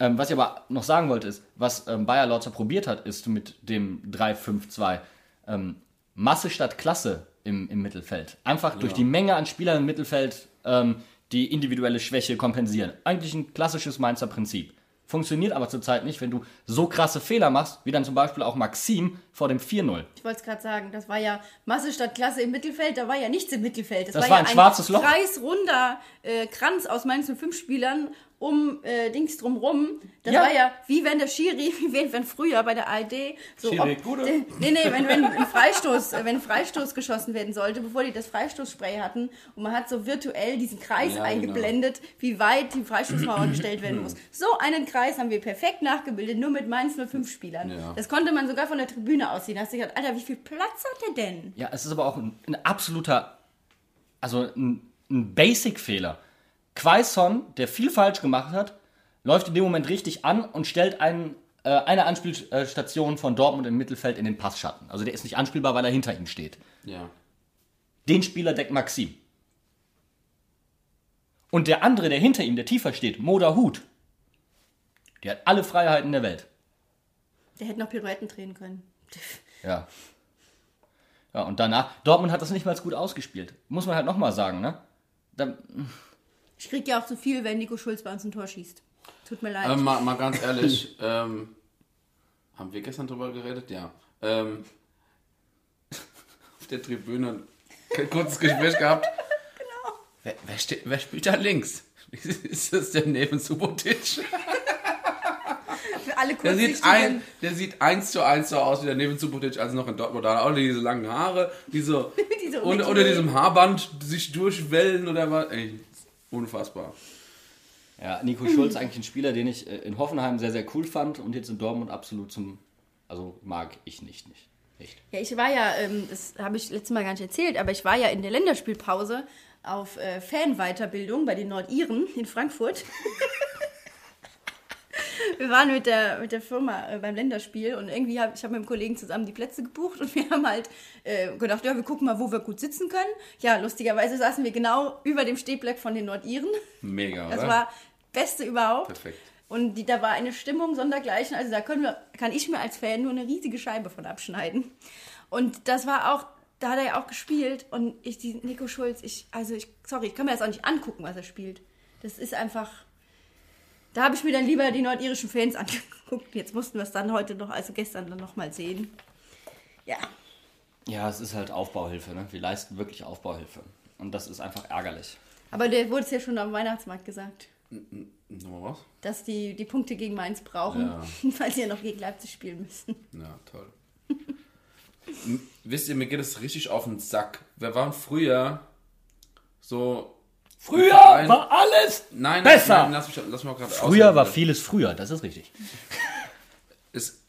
Speaker 3: Ähm, was ich aber noch sagen wollte, ist, was ähm, Bayer Lorzer probiert hat, ist mit dem 3-5-2 ähm, Masse statt Klasse im, im Mittelfeld. Einfach durch die Menge an Spielern im Mittelfeld ähm, die individuelle Schwäche kompensieren. Eigentlich ein klassisches Mainzer Prinzip. Funktioniert aber zurzeit nicht, wenn du so krasse Fehler machst, wie dann zum Beispiel auch Maxim vor dem 4-0.
Speaker 1: Ich wollte es gerade sagen, das war ja Masse statt Klasse im Mittelfeld, da war ja nichts im Mittelfeld. Das,
Speaker 3: Das
Speaker 1: war,
Speaker 3: war
Speaker 1: ja
Speaker 3: ein schwarzes Loch.
Speaker 1: kreisrunder äh, Kranz aus Mainz 05 Spielern um äh, Dings drumrum. Das
Speaker 3: Ja.
Speaker 1: war ja wie wenn der Schiri, wie wenn, wenn früher bei der ARD so
Speaker 2: Schiri,
Speaker 1: ob-
Speaker 2: Gude.
Speaker 1: Nee, nee, wenn, wenn ein Freistoß, äh, wenn ein Freistoß geschossen werden sollte, bevor die das Freistoßspray hatten und man hat so virtuell diesen Kreis
Speaker 2: Ja,
Speaker 1: eingeblendet, wie weit die Freistoßmauer gestellt werden muss. So einen Kreis haben wir perfekt nachgebildet, nur mit Mainz 05 Spielern.
Speaker 2: Ja.
Speaker 1: Das konnte man sogar von der Tribüne aussehen. Da hast du gedacht, Alter, wie viel Platz hat der denn?
Speaker 3: Ja, es ist aber auch ein, ein absoluter, also ein, ein Basic-Fehler. Quaison, der viel falsch gemacht hat, läuft in dem Moment richtig an und stellt einen, äh, eine Anspielstation von Dortmund im Mittelfeld in den Passschatten. Also der ist nicht anspielbar, weil er hinter ihm steht.
Speaker 2: Ja.
Speaker 3: Den Spieler deckt Maxim. Und der andere, der hinter ihm, der tiefer steht, Moda Hut, der hat alle Freiheiten der Welt.
Speaker 1: Der hätte noch Pirouetten drehen können.
Speaker 3: Ja. Ja, und danach, Dortmund hat das nicht mal gut ausgespielt. Muss man halt nochmal sagen, ne? Da,
Speaker 1: Ich krieg ja auch zu viel, wenn Nico Schulz bei uns ein Tor schießt. Tut mir leid.
Speaker 2: Ähm, mal, mal ganz ehrlich, ähm, haben wir gestern drüber geredet? Ja. Ähm, auf der Tribüne ein kurzes Gespräch gehabt. Genau. Wer, wer, steht, wer spielt da links? Ist das der neben Subotic?
Speaker 1: Für alle
Speaker 2: Der sieht, ein, der sieht eins zu eins so aus wie der neben Subotic, als noch in Dortmund da. Auch diese langen Haare, die so
Speaker 1: Diese
Speaker 2: unter, unter diesem Haarband sich durchwellen oder was. Ey, unfassbar.
Speaker 3: ja, Nico Schulz eigentlich ein Spieler, den ich äh, in Hoffenheim sehr, sehr cool fand und jetzt in Dortmund absolut zum, also mag ich nicht, nicht. Echt.
Speaker 1: Ja, ich war ja, ähm, das habe ich letztes Mal gar nicht erzählt, aber ich war ja in der Länderspielpause auf äh, Fanweiterbildung bei den Nordiren in Frankfurt. wir waren mit der, mit der Firma äh, beim Länderspiel und irgendwie habe ich hab mit dem Kollegen zusammen die Plätze gebucht und wir haben halt äh, gedacht, ja, wir gucken mal, wo wir gut sitzen können. Ja, lustigerweise saßen wir genau über dem Stehblock von den Nordiren.
Speaker 2: Mega, oder?
Speaker 1: Das war Beste überhaupt.
Speaker 2: Perfekt.
Speaker 1: Und die, da war eine Stimmung sondergleichen. Also da können wir, kann ich mir als Fan nur eine riesige Scheibe von abschneiden. Und das war auch, da hat er ja auch gespielt. Und ich, die Nico Schulz, ich, also ich, sorry, ich kann mir das auch nicht angucken, was er spielt. Das ist einfach. Da habe ich mir dann lieber die nordirischen Fans angeguckt. Jetzt mussten wir es dann heute noch, also gestern dann nochmal sehen. Ja.
Speaker 3: Ja, es ist halt Aufbauhilfe, ne? Wir leisten wirklich Aufbauhilfe. Und das ist einfach ärgerlich.
Speaker 1: Aber der wurde es ja schon am Weihnachtsmarkt gesagt,
Speaker 2: Nochmal was?
Speaker 1: dass die die Punkte gegen Mainz brauchen,
Speaker 2: Ja.
Speaker 1: weil sie ja noch gegen Leipzig spielen müssen.
Speaker 2: Ja, toll. Wisst ihr, mir geht es richtig auf den Sack. Wir waren früher so.
Speaker 3: Früher
Speaker 2: Verein-
Speaker 3: war alles
Speaker 2: Nein,
Speaker 3: besser.
Speaker 2: Nein, lass mich, lass mich mal gerade
Speaker 3: Früher
Speaker 2: ausreden,
Speaker 3: war vieles früher, das ist richtig.
Speaker 2: es,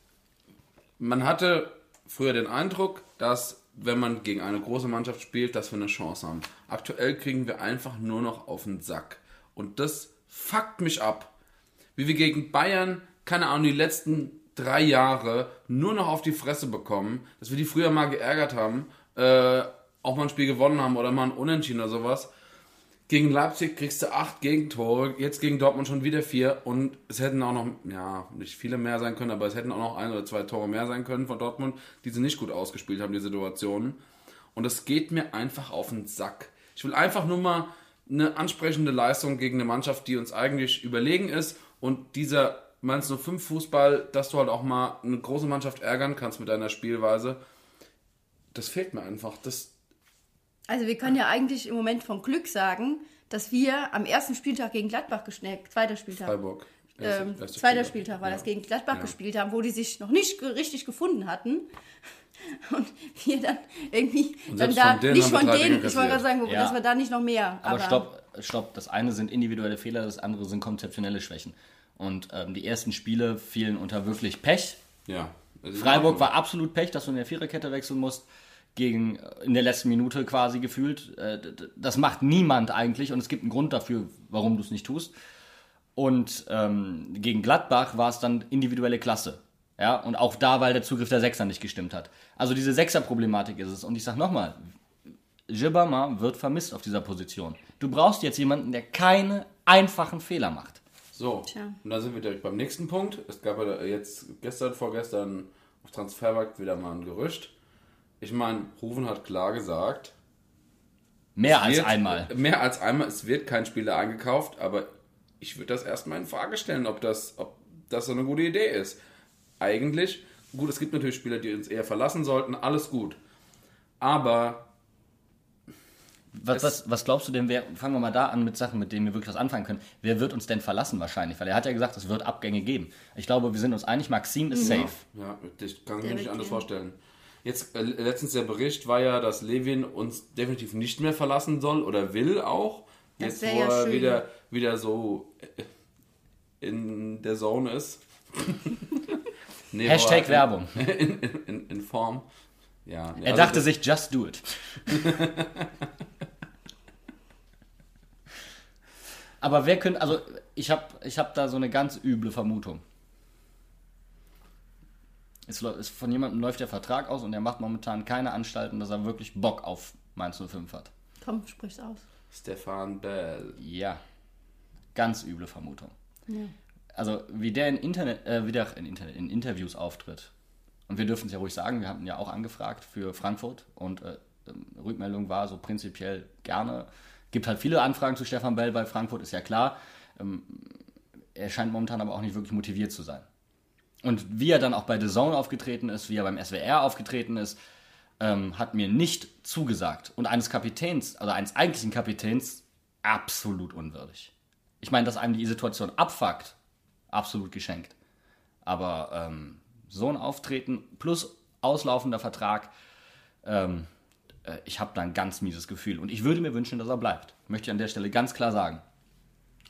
Speaker 2: man hatte früher den Eindruck, dass wenn man gegen eine große Mannschaft spielt, dass wir eine Chance haben. Aktuell kriegen wir einfach nur noch auf den Sack. Und das fuckt mich ab. Wie wir gegen Bayern, keine Ahnung, die letzten drei Jahre nur noch auf die Fresse bekommen, dass wir die früher mal geärgert haben, äh, auch mal ein Spiel gewonnen haben oder mal ein Unentschieden oder sowas. Gegen Leipzig kriegst du acht Gegentore, jetzt gegen Dortmund schon wieder vier und es hätten auch noch, ja, nicht viele mehr sein können, aber es hätten auch noch ein oder zwei Tore mehr sein können von Dortmund, die sie nicht gut ausgespielt haben, die Situationen. Und es geht mir einfach auf den Sack. Ich will einfach nur mal eine ansprechende Leistung gegen eine Mannschaft, die uns eigentlich überlegen ist und dieser Mainz 05 Fußball, dass du halt auch mal eine große Mannschaft ärgern kannst mit deiner Spielweise, das fehlt mir einfach. Das,
Speaker 1: Also wir können ja eigentlich im Moment vom Glück sagen, dass wir am ersten Spieltag gegen Gladbach gespielt, zweiter Spieltag,
Speaker 2: Freiburg. Erste-
Speaker 1: ähm,
Speaker 2: erste
Speaker 1: zweiter
Speaker 2: Spieltag.
Speaker 1: Spieltag war
Speaker 2: Ja.
Speaker 1: das gegen Gladbach
Speaker 2: Ja.
Speaker 1: gespielt haben, wo die sich noch nicht ge- richtig gefunden hatten. Und wir dann irgendwie
Speaker 2: Und
Speaker 1: dann da
Speaker 2: von
Speaker 1: nicht von denen, ich wollte gerade sagen,
Speaker 3: Ja.
Speaker 1: dass wir da nicht noch mehr.
Speaker 3: Aber stopp, stopp. Das eine sind individuelle Fehler, das andere sind konzeptionelle Schwächen. Und ähm, die ersten Spiele fielen unter wirklich Pech.
Speaker 2: Ja.
Speaker 3: Freiburg war absolut Pech, dass du in der Viererkette wechseln musst. Gegen, äh, in der letzten Minute quasi gefühlt. Äh, Das macht niemand eigentlich und es gibt einen Grund dafür, warum du es nicht tust. Und ähm, gegen Gladbach war es dann individuelle Klasse. Ja, und auch da, weil der Zugriff der Sechser nicht gestimmt hat. Also diese Sechser-Problematik ist es. Und ich sag nochmal, Gibama wird vermisst auf dieser Position. Du brauchst jetzt jemanden, der keine einfachen Fehler macht.
Speaker 2: So,
Speaker 1: Tja.
Speaker 2: und da sind wir direkt beim nächsten Punkt. Es gab ja jetzt gestern, vorgestern auf Transfermarkt wieder mal ein Gerücht. Ich meine, Rufen hat klar gesagt,
Speaker 3: Mehr als
Speaker 2: wird,
Speaker 3: einmal.
Speaker 2: Mehr als einmal. Es wird kein Spieler eingekauft, aber ich würde das erstmal in Frage stellen, ob das, ob das so eine gute Idee ist. Eigentlich, gut, es gibt natürlich Spieler, die uns eher verlassen sollten, alles gut. Aber
Speaker 3: Was, was, was glaubst du denn, wer, fangen wir mal da an mit Sachen, mit denen wir wirklich was anfangen können. Wer wird uns denn verlassen wahrscheinlich? Weil er hat ja gesagt, es wird Abgänge geben. Ich glaube, wir sind uns einig, Maxim ist safe.
Speaker 2: Ja, ich kann mir
Speaker 1: Der
Speaker 2: nicht anders
Speaker 1: gehen.
Speaker 2: vorstellen. Jetzt, äh, letztens der Bericht war ja, dass Levin uns definitiv nicht mehr verlassen soll oder will auch.
Speaker 1: Das
Speaker 2: Jetzt, wo
Speaker 1: ja
Speaker 2: er
Speaker 1: schön.
Speaker 2: wieder, wieder so äh, in der Zone ist. nee,
Speaker 3: Hashtag
Speaker 2: er
Speaker 3: Werbung.
Speaker 2: in, in, in, in Form. Ja,
Speaker 3: Er dachte sich, just do it. Aber wer könnte, also ich habe ich hab da so eine ganz üble Vermutung. Es, es, von jemandem läuft der Vertrag aus und er macht momentan keine Anstalten, dass er wirklich Bock auf Mainz 05 hat.
Speaker 1: Komm, sprich's aus.
Speaker 2: Stefan Bell.
Speaker 3: Ja, ganz üble Vermutung. Also wie der in Internet, äh, wie der in, Internet, in Interviews auftritt. Und wir dürfen es ja ruhig sagen, wir hatten ja auch angefragt für Frankfurt und äh, ähm, Rückmeldung war so prinzipiell gerne. Gibt halt viele Anfragen zu Stefan Bell bei Frankfurt, ist ja klar. Ähm, er scheint momentan aber auch nicht wirklich motiviert zu sein. Und wie er dann auch bei The Zone aufgetreten ist, wie er beim SWR aufgetreten ist, ähm, hat mir nicht zugesagt. Und eines Kapitäns, also eines eigentlichen Kapitäns, absolut unwürdig. Ich meine, dass einem die Situation abfuckt, absolut geschenkt. Aber ähm, so ein Auftreten plus auslaufender Vertrag, ähm, äh, ich habe da ein ganz mieses Gefühl. Und ich würde mir wünschen, dass er bleibt. Möchte ich an der Stelle ganz klar sagen.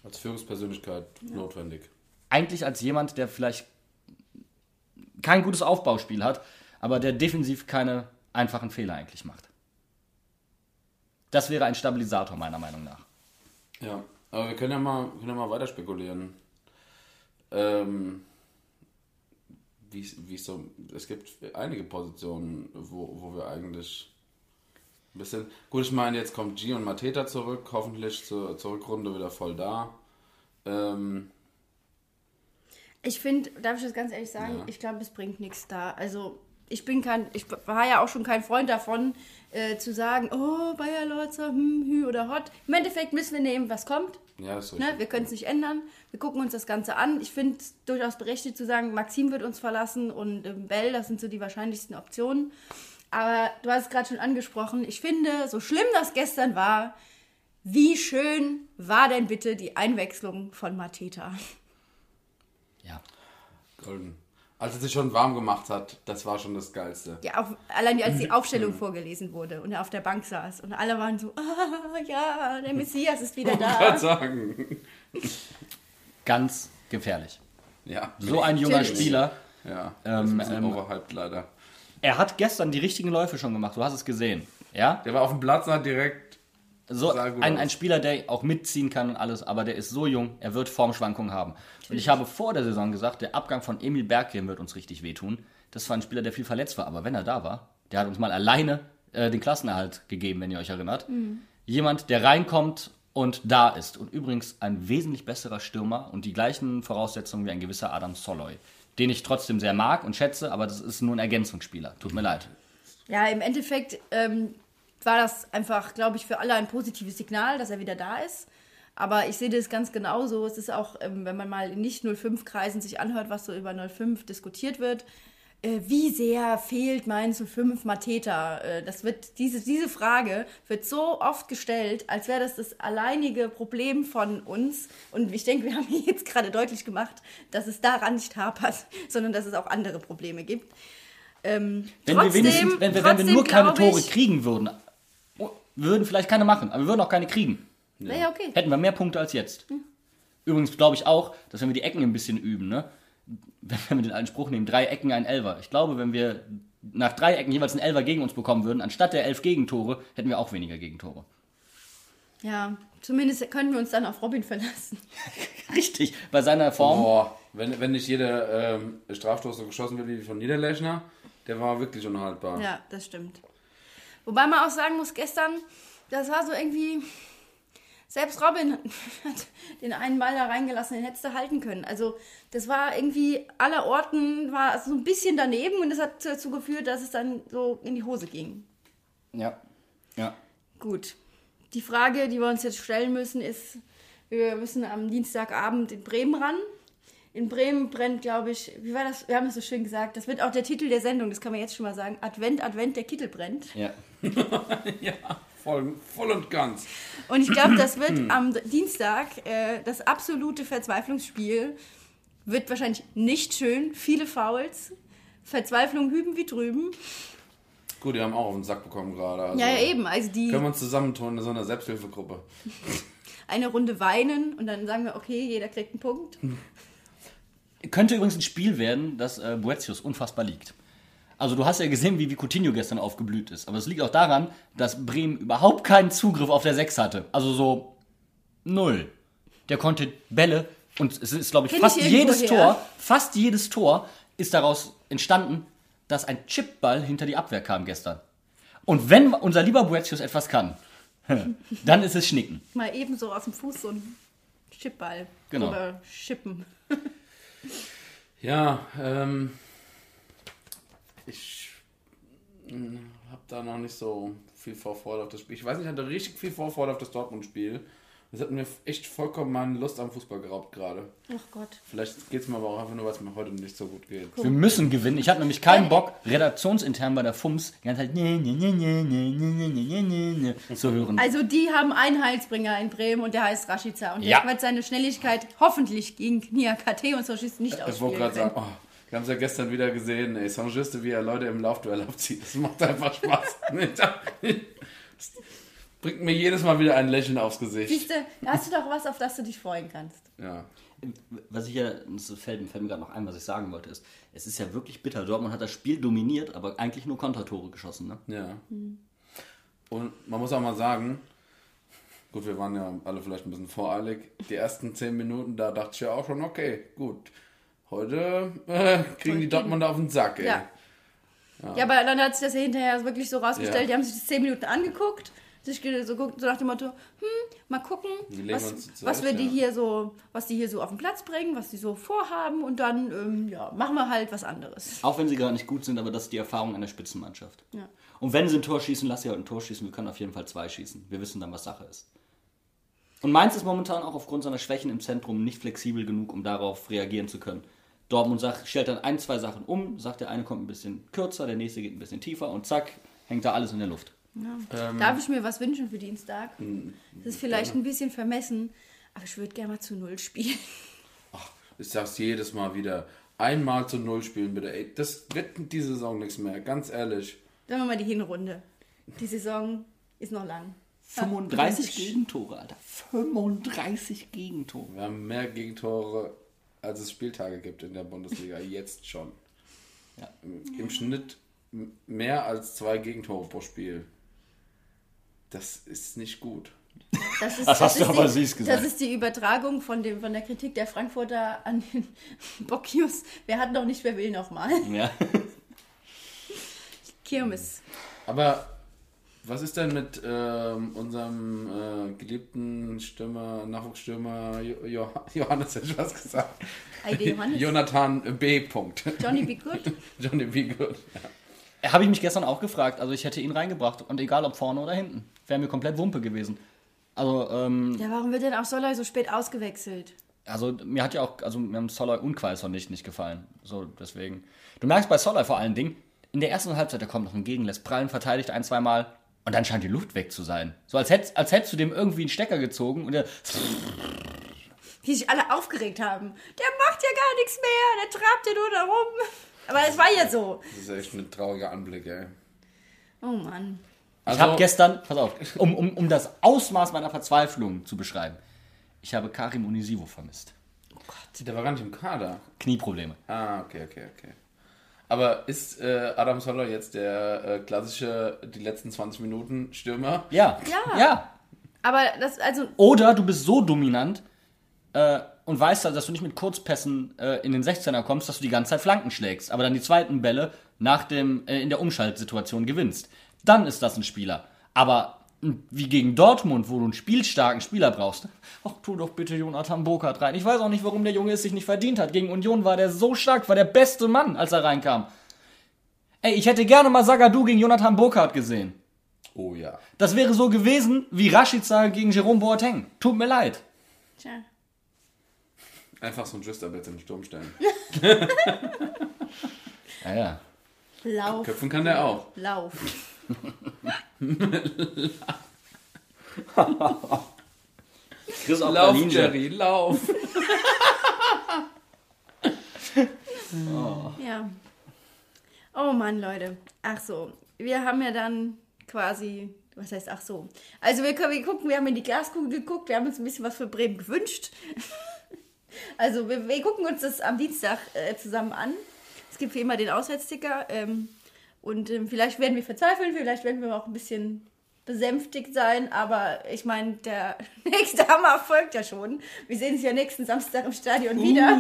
Speaker 2: Als Führungspersönlichkeit notwendig.
Speaker 3: Eigentlich als jemand, der vielleicht kein gutes Aufbauspiel hat, aber der defensiv keine einfachen Fehler eigentlich macht. Das wäre ein Stabilisator meiner Meinung nach.
Speaker 2: Ja, aber wir können ja mal, können ja mal weiter spekulieren. Ähm, wie, wie so, es gibt einige Positionen, wo, wo wir eigentlich ein bisschen. Gut, ich meine, jetzt kommt G und Mateta zurück, hoffentlich zur, zur Rückrunde wieder voll da. Ähm,
Speaker 1: Ich finde, darf ich das ganz ehrlich sagen,
Speaker 2: Ja.
Speaker 1: ich glaube, es bringt nichts da. Also ich bin kein, ich war ja auch schon kein Freund davon, äh, zu sagen, oh, Bayer Lorzer, hm, hü oder hot. Im Endeffekt müssen wir nehmen, was kommt.
Speaker 2: ja, ist
Speaker 1: Ne? Wir können es nicht ändern. Wir gucken uns das Ganze an. Ich finde es durchaus berechtigt zu sagen, Maxim wird uns verlassen und ähm, Bell, das sind so die wahrscheinlichsten Optionen. Aber du hast es gerade schon angesprochen. Ich finde, so schlimm das gestern war, wie schön war denn bitte die Einwechslung von Mateta?
Speaker 3: Ja.
Speaker 2: Golden. Als er sich schon warm gemacht hat, das war schon das Geilste.
Speaker 1: Ja, auch allein als die Aufstellung vorgelesen wurde und er auf der Bank saß und alle waren so, ah, ja, der Messias ist wieder
Speaker 2: Ich
Speaker 1: da.
Speaker 2: kann sagen.
Speaker 3: Ganz gefährlich.
Speaker 2: Ja,
Speaker 3: So ein junger
Speaker 1: Natürlich.
Speaker 3: Spieler.
Speaker 2: ja.
Speaker 3: Ähm,
Speaker 2: das ist ein bisschen
Speaker 3: ähm,
Speaker 2: overhyped leider.
Speaker 3: Er hat gestern die richtigen Läufe schon gemacht. Du hast es gesehen. Ja?
Speaker 2: Der war auf dem Platz und hat direkt
Speaker 3: So ein, ein Spieler, der auch mitziehen kann und alles, aber der ist so jung, er wird Formschwankungen haben. Und ich habe vor der Saison gesagt, der Abgang von Emil Berggren wird uns richtig wehtun. Das war ein Spieler, der viel verletzt war, aber wenn er da war, der hat uns mal alleine äh, den Klassenerhalt gegeben, wenn ihr euch erinnert. Jemand, der reinkommt und da ist. Und übrigens ein wesentlich besserer Stürmer und die gleichen Voraussetzungen wie ein gewisser Adam Soloy, den ich trotzdem sehr mag und schätze, aber das ist nur ein Ergänzungsspieler. Tut mir leid.
Speaker 1: Ja, im Endeffekt ähm, war das einfach, glaube ich, für alle ein positives Signal, dass er wieder da ist. Aber ich sehe das ganz genauso. Es ist auch, ähm, wenn man mal in nicht 05-Kreisen sich anhört, was so über 05 diskutiert wird, äh, wie sehr fehlt mein 05 Mateta? Äh, das wird, diese, diese Frage wird so oft gestellt, als wäre das das alleinige Problem von uns. Und ich denke, wir haben jetzt gerade deutlich gemacht, dass es daran nicht hapert, sondern dass es auch andere Probleme gibt. Ähm,
Speaker 3: Wenn
Speaker 1: trotzdem,
Speaker 3: wir wenigstens, wenn wir, wenn wir nur keine Tore kriegen würden, wir würden vielleicht keine machen, aber wir würden auch keine kriegen.
Speaker 1: Naja, okay.
Speaker 3: Hätten wir mehr Punkte als jetzt. Übrigens glaube ich auch, dass wenn wir die Ecken ein bisschen üben, ne? wenn wir den alten Spruch nehmen, drei Ecken, ein Elfer. Ich glaube, wenn wir nach drei Ecken jeweils einen Elfer gegen uns bekommen würden, anstatt der elf Gegentore, hätten wir auch weniger Gegentore.
Speaker 1: Ja, zumindest können wir uns dann auf Robin verlassen.
Speaker 3: Richtig, bei seiner Form.
Speaker 2: Boah, wenn, wenn nicht jeder ähm, Strafstoß so geschossen wird wie von Niederlechner, der war wirklich unhaltbar.
Speaker 1: Ja, das stimmt. Wobei man auch sagen muss, gestern, das war so irgendwie. Selbst Robin hat den einen Ball da reingelassen, den hättest du halten können. Also, das war irgendwie aller Orten, war so ein bisschen daneben und das hat dazu geführt, dass es dann so in die Hose ging.
Speaker 3: Ja. Ja.
Speaker 1: Gut. Die Frage, die wir uns jetzt stellen müssen, ist, wir müssen am Dienstagabend in Bremen ran. In Bremen brennt, glaube ich, wie war das? Wir haben es so schön gesagt. Das wird auch der Titel der Sendung, das kann man jetzt schon mal sagen. Advent, Advent, der Kittel brennt.
Speaker 3: Ja.
Speaker 2: ja, voll, voll und ganz.
Speaker 1: Und ich glaube, das wird am Dienstag äh, das absolute Verzweiflungsspiel. Wird wahrscheinlich nicht schön. Viele Fouls. Verzweiflung hüben wie drüben.
Speaker 2: Gut, die haben auch auf den Sack bekommen gerade. Also
Speaker 1: Ja, ja, eben. Also die
Speaker 2: Können wir uns zusammentun in so einer Selbsthilfegruppe.
Speaker 1: eine Runde weinen und dann sagen wir, okay, jeder kriegt einen Punkt.
Speaker 3: Könnte übrigens ein Spiel werden, das äh, Boetius unfassbar liegt. Also du hast ja gesehen, wie, wie Coutinho gestern aufgeblüht ist. Aber es liegt auch daran, dass Bremen überhaupt keinen Zugriff auf der 6 hatte. Also so null. Der konnte Bälle und es ist, glaube ich,
Speaker 1: Kenn
Speaker 3: fast
Speaker 1: ich
Speaker 3: jedes Tor, fast jedes Tor ist daraus entstanden, dass ein Chipball hinter die Abwehr kam gestern. Und wenn unser lieber Boetius etwas kann, dann ist es Schnicken.
Speaker 1: Mal eben so aus dem Fuß so ein Chipball.
Speaker 3: Genau.
Speaker 1: Oder Schippen.
Speaker 2: Ja, ähm, ich habe da noch nicht so viel Vorfreude auf das Spiel. Ich weiß nicht, ich hatte richtig viel Vorfreude auf das Dortmund-Spiel. Das hat mir echt vollkommen meine Lust am Fußball geraubt gerade.
Speaker 1: Ach Gott.
Speaker 2: Vielleicht geht es mir aber auch einfach nur, weil es mir heute nicht so gut geht.
Speaker 3: Wir müssen gewinnen. Ich habe nämlich keinen Bock, redaktionsintern bei der FUMS die ganze Zeit ne, ne, ne, ne, ne, ne, ne, ne, ne, zu hören.
Speaker 1: Also die haben einen Heilsbringer in Bremen und der heißt Rashica. Und
Speaker 3: Ja.
Speaker 1: der wird seine Schnelligkeit hoffentlich gegen Nia KT und so schießt nicht
Speaker 2: Ich
Speaker 1: ausspielen
Speaker 2: wollte gerade sagen, oh, wir haben es ja gestern wieder gesehen, ey, Saint-Juste, wie er Leute im Laufduell abzieht. Das macht einfach Spaß. Bringt mir jedes Mal wieder ein Lächeln aufs Gesicht.
Speaker 1: Siehst du, da hast du doch was, auf das du dich freuen kannst.
Speaker 2: Ja.
Speaker 3: Was ich ja, das fällt, fällt mir gerade noch ein, was ich sagen wollte, ist, es ist ja wirklich bitter. Dortmund hat das Spiel dominiert, aber eigentlich nur Kontertore geschossen. Ne?
Speaker 2: Ja. Und man muss auch mal sagen, gut, wir waren ja alle vielleicht ein bisschen voreilig. Die ersten zehn Minuten, da dachte ich ja auch schon, okay, gut. Heute äh, kriegen die Dortmunder auf den Sack, ey.
Speaker 1: Ja. Ja. aber dann hat sich das ja hinterher wirklich so rausgestellt,
Speaker 2: Ja.
Speaker 1: die haben sich das zehn Minuten angeguckt, sich so, guckt- so nach dem Motto, hm, mal gucken, was, was wir die
Speaker 2: ja.
Speaker 1: hier so, was die hier so auf den Platz bringen, was die so vorhaben und dann ähm, ja, machen wir halt was anderes.
Speaker 3: Auch wenn sie gerade nicht gut sind, aber das ist die Erfahrung einer Spitzenmannschaft.
Speaker 1: Ja.
Speaker 3: Und wenn sie ein Tor schießen, lass sie halt ein Tor schießen. Wir können auf jeden Fall zwei schießen. Wir wissen dann, was Sache ist. Und Mainz ist momentan auch aufgrund seiner Schwächen im Zentrum nicht flexibel genug, um darauf reagieren zu können. Dortmund sagt, stellt dann ein, zwei Sachen um, sagt der eine kommt ein bisschen kürzer, der nächste geht ein bisschen tiefer und zack, hängt da alles in der Luft.
Speaker 2: Ähm,
Speaker 1: Darf ich mir was wünschen für Dienstag?
Speaker 2: Hm,
Speaker 1: Das ist vielleicht ein bisschen vermessen, aber ich würde gerne mal zu Null spielen.
Speaker 2: Ich sag's jedes Mal wieder. Einmal zu Null spielen, bitte. Ey, das wird diese Saison nichts mehr, ganz ehrlich.
Speaker 1: Sagen wir mal die Hinrunde. Die Saison ist noch lang.
Speaker 3: 35 Gegentore, Alter. 35 Gegentore.
Speaker 2: Wir haben mehr Gegentore, als es Spieltage gibt in der Bundesliga. Jetzt schon.
Speaker 3: Ja.
Speaker 2: Im, Im Schnitt mehr als zwei Gegentore pro Spiel. Das ist nicht gut.
Speaker 1: Das, ist,
Speaker 3: Das hast du aber
Speaker 1: die,
Speaker 3: süß gesagt.
Speaker 1: Das ist die Übertragung von, dem, von der Kritik der Frankfurter an den Bockius. Wer hat noch nicht, wer will noch mal.
Speaker 3: Ja.
Speaker 1: Kirmes.
Speaker 2: Aber was ist denn mit ähm, unserem äh, geliebten Stürmer, Nachwuchsstürmer Jo- Jo- Johannes, hätte ich was gesagt?
Speaker 1: Johannes.
Speaker 2: Jonathan B. Punkt.
Speaker 1: Johnny Be Good.
Speaker 2: Johnny B. Good. Ja.
Speaker 3: Habe ich mich gestern auch gefragt. Also ich hätte ihn reingebracht und egal ob vorne oder hinten. Wäre mir komplett Wumpe gewesen. Also, ähm,
Speaker 1: Ja, warum wird denn auch Soller so spät ausgewechselt?
Speaker 3: also mir hat ja auch, also mir haben Soloy und Quaison nicht, nicht gefallen. So, deswegen. Du merkst bei Soloy vor allen Dingen, in der ersten Halbzeit, der kommt noch entgegen, lässt prallen, verteidigt ein, zweimal und dann scheint die Luft weg zu sein. So als, hätt, als hättest du dem irgendwie einen Stecker gezogen und der,
Speaker 1: Die sich alle aufgeregt haben. Der macht ja gar nichts mehr, der trabt ja nur da rum. Aber es war ja so.
Speaker 2: Das ist echt ein trauriger Anblick, ey.
Speaker 1: Oh Mann.
Speaker 3: Ich habe gestern, pass auf, um, um, um das Ausmaß meiner Verzweiflung zu beschreiben, ich habe Karim Unisivo vermisst.
Speaker 2: Der war gar nicht im Kader.
Speaker 3: Knieprobleme.
Speaker 2: Ah, okay, okay, okay. Aber ist äh, Adam Soller jetzt der äh, klassische, die letzten 20 Minuten Stürmer?
Speaker 3: Ja.
Speaker 1: Ja.
Speaker 3: Ja.
Speaker 1: Aber das, also,
Speaker 3: Oder du bist so dominant äh, und weißt halt, dass du nicht mit Kurzpässen äh, in den 16er kommst, dass du die ganze Zeit Flanken schlägst, aber dann die zweiten Bälle nach dem, äh, in der Umschaltsituation gewinnst. Dann ist das ein Spieler. Aber wie gegen Dortmund, wo du einen spielstarken Spieler brauchst. Ach, tu doch bitte Jonathan Burkhardt rein. Ich weiß auch nicht, warum der Junge es sich nicht verdient hat. Gegen Union war der so stark, war der beste Mann, als er reinkam. Ey, ich hätte gerne mal Sagadu gegen Jonathan Burkhardt gesehen.
Speaker 2: Oh ja.
Speaker 3: Das wäre so gewesen wie Rashica gegen Jerome Boateng. Tut mir leid.
Speaker 1: Tja.
Speaker 2: Einfach so ein Twister bitte in den Sturm stellen.
Speaker 3: Ja, ja.
Speaker 1: Lauf.
Speaker 2: Köpfen kann der auch.
Speaker 1: Lauf.
Speaker 3: Chris auf
Speaker 2: Lauf,
Speaker 3: Berlin,
Speaker 2: Jerry, lauf.
Speaker 1: Ja. Oh Mann, Leute. Ach so. Wir haben ja dann quasi. Was heißt ach so? Also wir können wir gucken, wir haben in die Glaskugel geguckt, wir haben uns ein bisschen was für Bremen gewünscht. Also wir, wir gucken uns das am Dienstag äh, zusammen an. Es gibt wie immer den Auswärtsticker. Ähm, und ähm, vielleicht werden wir verzweifeln, vielleicht werden wir auch ein bisschen besänftigt sein, aber ich meine, der nächste Hammer folgt ja schon. Wir sehen uns ja nächsten Samstag im Stadion wieder.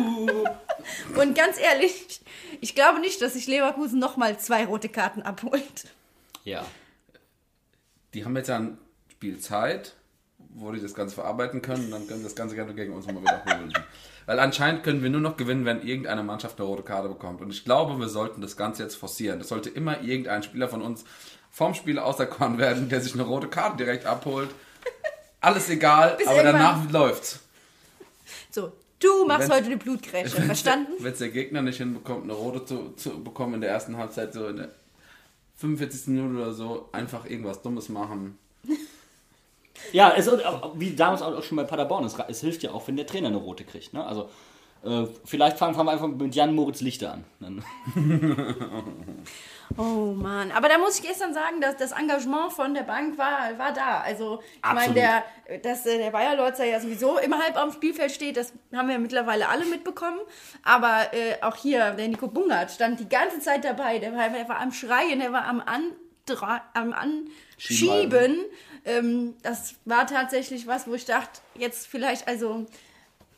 Speaker 1: Und ganz ehrlich, ich glaube nicht, dass sich Leverkusen nochmal zwei rote Karten abholt.
Speaker 3: Ja.
Speaker 2: Die haben jetzt ein Spiel Zeit, wo die das Ganze verarbeiten können und dann können das Ganze gerne gegen uns nochmal wiederholen. Weil anscheinend können wir nur noch gewinnen, wenn irgendeine Mannschaft eine rote Karte bekommt. Und ich glaube, wir sollten das Ganze jetzt forcieren. Das sollte immer irgendein Spieler von uns vom Spiel auserkoren werden, der sich eine rote Karte direkt abholt. Alles egal,
Speaker 1: Bis
Speaker 2: aber danach läuft's.
Speaker 1: So, du machst
Speaker 2: Wenn's-
Speaker 1: heute eine Blutgrätsche, verstanden?
Speaker 2: Wenn es der Gegner nicht hinbekommt, eine rote zu, zu bekommen in der ersten Halbzeit, so in der 45. Minute oder so, einfach irgendwas Dummes machen.
Speaker 3: Ja, es, wie damals auch schon bei Paderborn, es, es hilft ja auch, wenn der Trainer eine rote kriegt. Ne? Also, äh, vielleicht fangen fangen wir einfach mit Jan Moritz Lichter an.
Speaker 1: Oh Mann, aber da muss ich gestern sagen, dass das Engagement von der Bank war, war da. Also ich meine, der, dass äh, der Bayer Lorzer ja sowieso immer halb am Spielfeld steht, das haben wir mittlerweile alle mitbekommen. Aber äh, auch hier, der Nico Bungert stand die ganze Zeit dabei. Der war, der war am Schreien, der war am, Andra am Anschieben. Ähm, das war tatsächlich was, wo ich dachte, jetzt vielleicht, also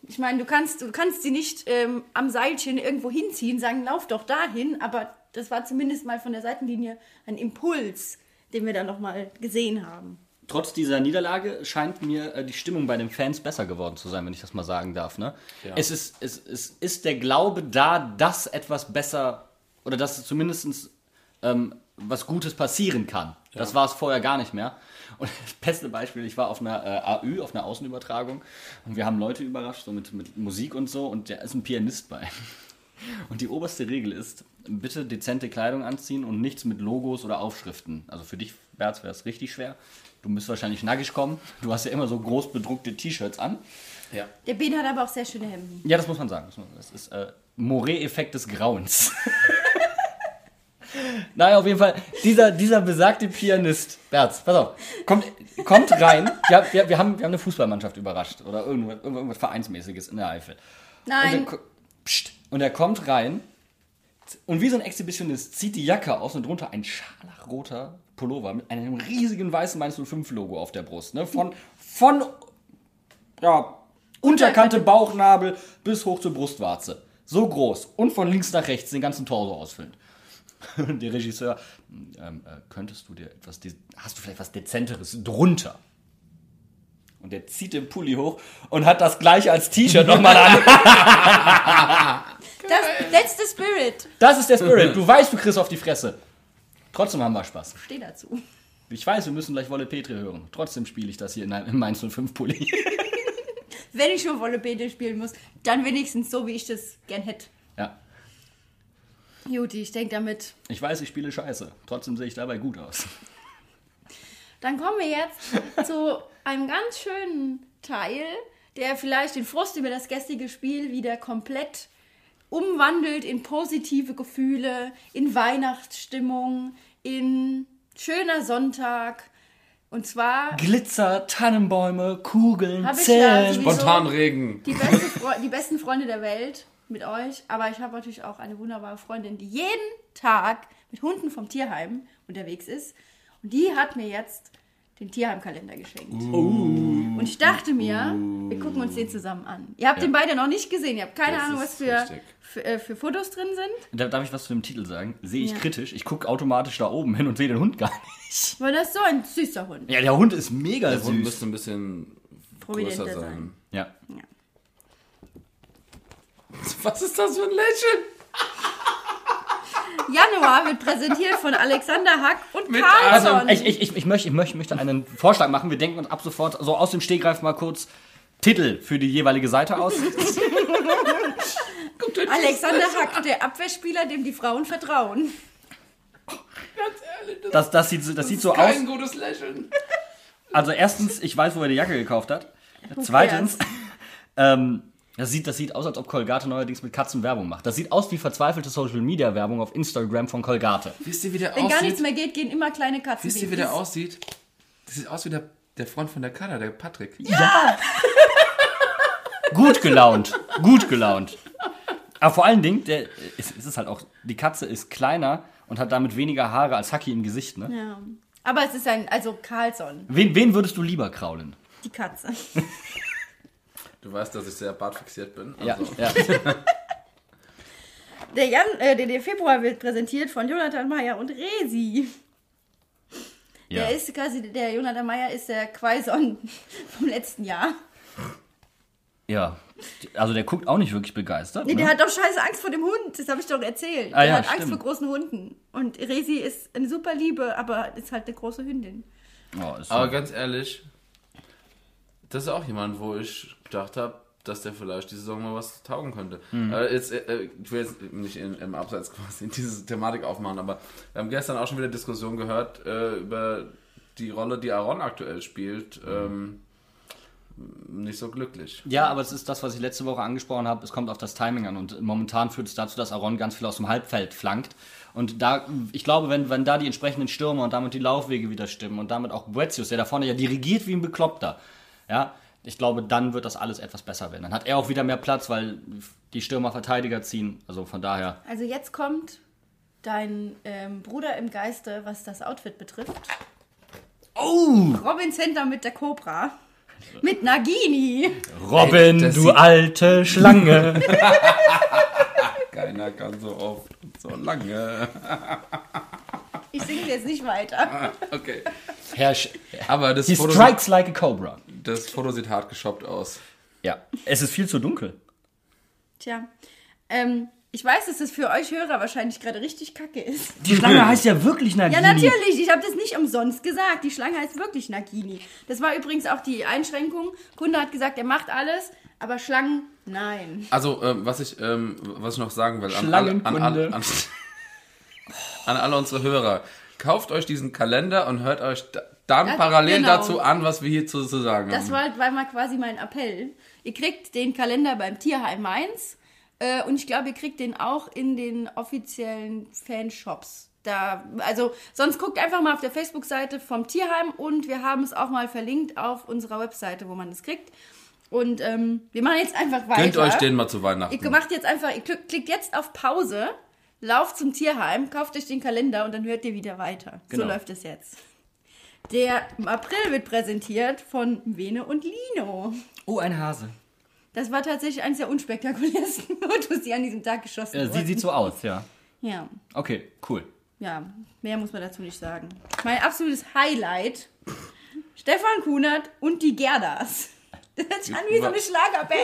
Speaker 1: ich meine, du kannst, du kannst sie nicht ähm, am Seilchen irgendwo hinziehen, sagen, lauf doch dahin, aber das war zumindest mal von der Seitenlinie ein Impuls, den wir da nochmal gesehen haben.
Speaker 3: trotz dieser Niederlage scheint mir äh, die Stimmung bei den Fans besser geworden zu sein, wenn ich das mal sagen darf. Ne?
Speaker 2: Ja.
Speaker 3: Es, ist, es, es ist der Glaube da, dass etwas besser oder dass es zumindest ähm, was Gutes passieren kann. Das war es vorher gar nicht mehr. Und das beste Beispiel, ich war auf einer äh, AÜ, auf einer Außenübertragung und wir haben Leute überrascht, so mit, mit Musik und so und da ist ein Pianist bei. Und die oberste Regel ist, bitte dezente Kleidung anziehen und nichts mit Logos oder Aufschriften. Also für dich, Berz, wäre es richtig schwer. Du müsst wahrscheinlich nackig kommen. Du hast ja immer so groß bedruckte T-Shirts an.
Speaker 2: Ja.
Speaker 1: Der Ben hat aber auch sehr schöne Hemden.
Speaker 3: Ja, das muss man sagen. Das ist äh, Moret-Effekt des Grauens. naja, auf jeden Fall, dieser, dieser besagte Pianist, Berz, pass auf, kommt, kommt rein. Ja, wir, wir, haben, wir haben eine Fußballmannschaft überrascht oder irgendwas, irgendwas Vereinsmäßiges in der Eifel. Und
Speaker 1: Nein,
Speaker 3: er, ko- pst, und er kommt rein und wie so ein Exhibitionist zieht die Jacke aus und drunter ein scharlachroter Pullover mit einem riesigen weißen Mainz 05 Logo auf der Brust. Ne? Von, von ja, Unterkante Bauchnabel bis hoch zur Brustwarze. So groß und von links nach rechts den ganzen Torso ausfüllend. Der Regisseur, ähm, äh, könntest du dir etwas, hast du vielleicht was Dezenteres drunter? Und der zieht den Pulli hoch und hat das gleiche als T-Shirt nochmal an.
Speaker 1: das letzte Spirit.
Speaker 3: Das ist der Spirit. Du weißt, du kriegst auf die Fresse. Trotzdem haben wir Spaß.
Speaker 1: Steh dazu.
Speaker 3: Ich weiß, wir müssen gleich Wolle Petri hören. Trotzdem spiele ich das hier in einem in Mainz 05 Pulli.
Speaker 1: Wenn ich schon Wolle Bete spielen muss, dann wenigstens so, wie ich das gern hätte. Juti, ich denke damit.
Speaker 3: Ich weiß, ich spiele scheiße. Trotzdem sehe ich dabei gut aus.
Speaker 1: Dann kommen wir jetzt zu einem ganz schönen Teil, der vielleicht den Frust über das gestrige Spiel wieder komplett umwandelt in positive Gefühle, in Weihnachtsstimmung, in schöner Sonntag. Und zwar
Speaker 3: Glitzer, Tannenbäume, Kugeln,
Speaker 1: ja
Speaker 3: Zellen.
Speaker 2: Spontanregen.
Speaker 1: die, beste die besten Freunde der Welt mit euch. Aber ich habe natürlich auch eine wunderbare Freundin, die jeden Tag mit Hunden vom Tierheim unterwegs ist. Und die hat mir jetzt den Tierheimkalender geschenkt. Und ich dachte mir, wir gucken uns den zusammen an. Ihr habt
Speaker 3: Ja.
Speaker 1: den beide noch nicht gesehen. Ihr habt keine
Speaker 2: Das
Speaker 1: Ahnung, was für, für, äh, für Fotos drin sind.
Speaker 3: Da- Darf ich was zu dem Titel sagen? Sehe ich
Speaker 1: Ja.
Speaker 3: kritisch. Ich gucke automatisch da oben hin und sehe den Hund gar nicht.
Speaker 1: Weil das ist so ein süßer Hund.
Speaker 3: Ja, der Hund ist mega
Speaker 2: Der Hund
Speaker 3: süß.
Speaker 2: müsste ein bisschen
Speaker 1: Prominenter
Speaker 2: größer
Speaker 1: sein.
Speaker 2: sein.
Speaker 3: Ja.
Speaker 2: Was ist das für ein Lächeln?
Speaker 1: Januar wird präsentiert von Alexander Hack und
Speaker 2: Mit
Speaker 1: Carlson.
Speaker 3: Also, ich, ich, ich, ich, möchte, ich möchte, möchte einen Vorschlag machen. Wir denken uns ab sofort so aus dem Stegreif mal kurz Titel für die jeweilige Seite aus.
Speaker 1: Alexander Hack, der Abwehrspieler, dem die Frauen vertrauen.
Speaker 2: Ganz ehrlich, das,
Speaker 3: Das, das sieht, das sieht so
Speaker 2: ist
Speaker 3: aus.
Speaker 2: kein gutes Lächeln.
Speaker 3: Also erstens, ich weiß, wo er die Jacke gekauft hat. Zweitens, ähm, das sieht, das sieht aus, als ob Colgate neuerdings mit Katzen Werbung macht. Das sieht aus wie verzweifelte Social Media Werbung auf Instagram von Colgate.
Speaker 2: Wisst ihr, wie der
Speaker 1: Wenn gar nichts
Speaker 2: aussieht?
Speaker 1: mehr geht, gehen immer kleine Katzen.
Speaker 2: Wisst ihr, wie der aussieht? Das sieht aus wie der, der Freund von der Kada, der Patrick.
Speaker 3: Gut gelaunt, gut gelaunt. Aber vor allen Dingen, der, es, es ist halt auch, die Katze ist kleiner und hat damit weniger Haare als Haki im Gesicht. Ne?
Speaker 1: Ja. Aber es ist ein, also Carlson,
Speaker 3: Wen, wen würdest du lieber kraulen?
Speaker 1: die Katze.
Speaker 2: Du weißt, dass ich sehr bartfixiert bin.
Speaker 3: Ja,
Speaker 2: Also,
Speaker 3: ja.
Speaker 1: Der, Jan, äh, der, der Februar wird präsentiert von Jonathan Meyer und Resi.
Speaker 3: ja.
Speaker 1: Der ist quasi, der Jonathan Meyer ist der Quaison vom letzten Jahr.
Speaker 3: ja. Also der guckt auch nicht wirklich begeistert.
Speaker 1: Nee,
Speaker 3: ne?
Speaker 1: der hat doch scheiße Angst vor dem Hund, das habe ich doch erzählt.
Speaker 3: Ah,
Speaker 1: der
Speaker 3: ja,
Speaker 1: hat Angst
Speaker 3: stimmt.
Speaker 1: vor großen Hunden. Und Resi ist eine super Liebe, aber ist halt eine große Hündin.
Speaker 3: oh, ist
Speaker 2: aber
Speaker 3: so.
Speaker 2: ganz ehrlich, das ist auch jemand, wo ich gedacht habe, dass der vielleicht die Saison mal was taugen könnte. Aber jetzt, äh, äh, ich will jetzt nicht in, im Abseits quasi diese Thematik aufmachen, aber wir haben gestern auch schon wieder Diskussion gehört äh, über die Rolle, die Aaron aktuell spielt. Ähm, nicht so glücklich.
Speaker 3: Ja, aber es ist das, was ich letzte Woche angesprochen habe. Es kommt auf das Timing an und momentan führt es dazu, dass Aaron ganz viel aus dem Halbfeld flankt. Und da, ich glaube, wenn, wenn da die entsprechenden Stürmer und damit die Laufwege wieder stimmen und damit auch Boetius, der da vorne ja dirigiert wie ein Bekloppter, ja, ich glaube, dann wird das alles etwas besser werden. Dann hat er auch wieder mehr Platz, weil die Stürmer Verteidiger ziehen. Also von daher.
Speaker 1: Also jetzt kommt dein ähm, Bruder im Geiste, was das Outfit betrifft.
Speaker 3: Oh!
Speaker 1: Robin Center mit der Cobra. Mit Nagini.
Speaker 3: Robin,
Speaker 2: das
Speaker 3: du alte Schlange.
Speaker 2: Keiner kann so oft und so lange.
Speaker 1: Ich singe jetzt nicht weiter.
Speaker 2: Okay.
Speaker 3: Herr Sch
Speaker 2: Aber das
Speaker 3: He
Speaker 2: Foto,
Speaker 3: strikes like a cobra.
Speaker 2: das Foto sieht hart geshoppt aus.
Speaker 3: Ja. Es ist viel zu dunkel.
Speaker 1: Tja. Ähm, ich weiß, dass das für euch Hörer wahrscheinlich gerade richtig kacke ist.
Speaker 3: Die Schlange heißt ja wirklich Nagini.
Speaker 1: Ja, natürlich. Ich habe das nicht umsonst gesagt. Die Schlange heißt wirklich Nagini. Das war übrigens auch die Einschränkung. Kunde hat gesagt, er macht alles, aber Schlangen, nein.
Speaker 2: Also, ähm, was ich, ähm, was ich noch sagen will, an alle, an, an, an, an alle unsere Hörer, kauft euch diesen Kalender und hört euch da, dann
Speaker 1: Ja,
Speaker 2: parallel
Speaker 1: genau.
Speaker 2: dazu an, was wir hier zu, sagen
Speaker 1: Das
Speaker 2: haben.
Speaker 1: war, war mal quasi mein Appell. Ihr kriegt den Kalender beim Tierheim Mainz äh, und ich glaube, ihr kriegt den auch in den offiziellen Fanshops. Da, also sonst guckt einfach mal auf der Facebook-Seite vom Tierheim und wir haben es auch mal verlinkt auf unserer Webseite, wo man das kriegt. Und ähm, wir machen jetzt einfach weiter.
Speaker 2: Gönnt euch den mal zu Weihnachten.
Speaker 1: Ihr macht jetzt einfach, ihr klick- klickt jetzt auf Pause, lauft zum Tierheim, kauft euch den Kalender und dann hört ihr wieder weiter.
Speaker 3: Genau.
Speaker 1: So läuft es jetzt. Der im April wird präsentiert von Vene und Lino.
Speaker 3: Oh, ein Hase.
Speaker 1: Das war tatsächlich eines der unspektakulärsten Fotos, die an diesem Tag geschossen wurden.
Speaker 3: sie sieht so aus, ja.
Speaker 1: ja,
Speaker 3: Okay, cool.
Speaker 1: ja, mehr muss man dazu nicht sagen. Mein absolutes Highlight: Stefan Kunert und die Gerdas. Das an wie so eine? Schlagerband.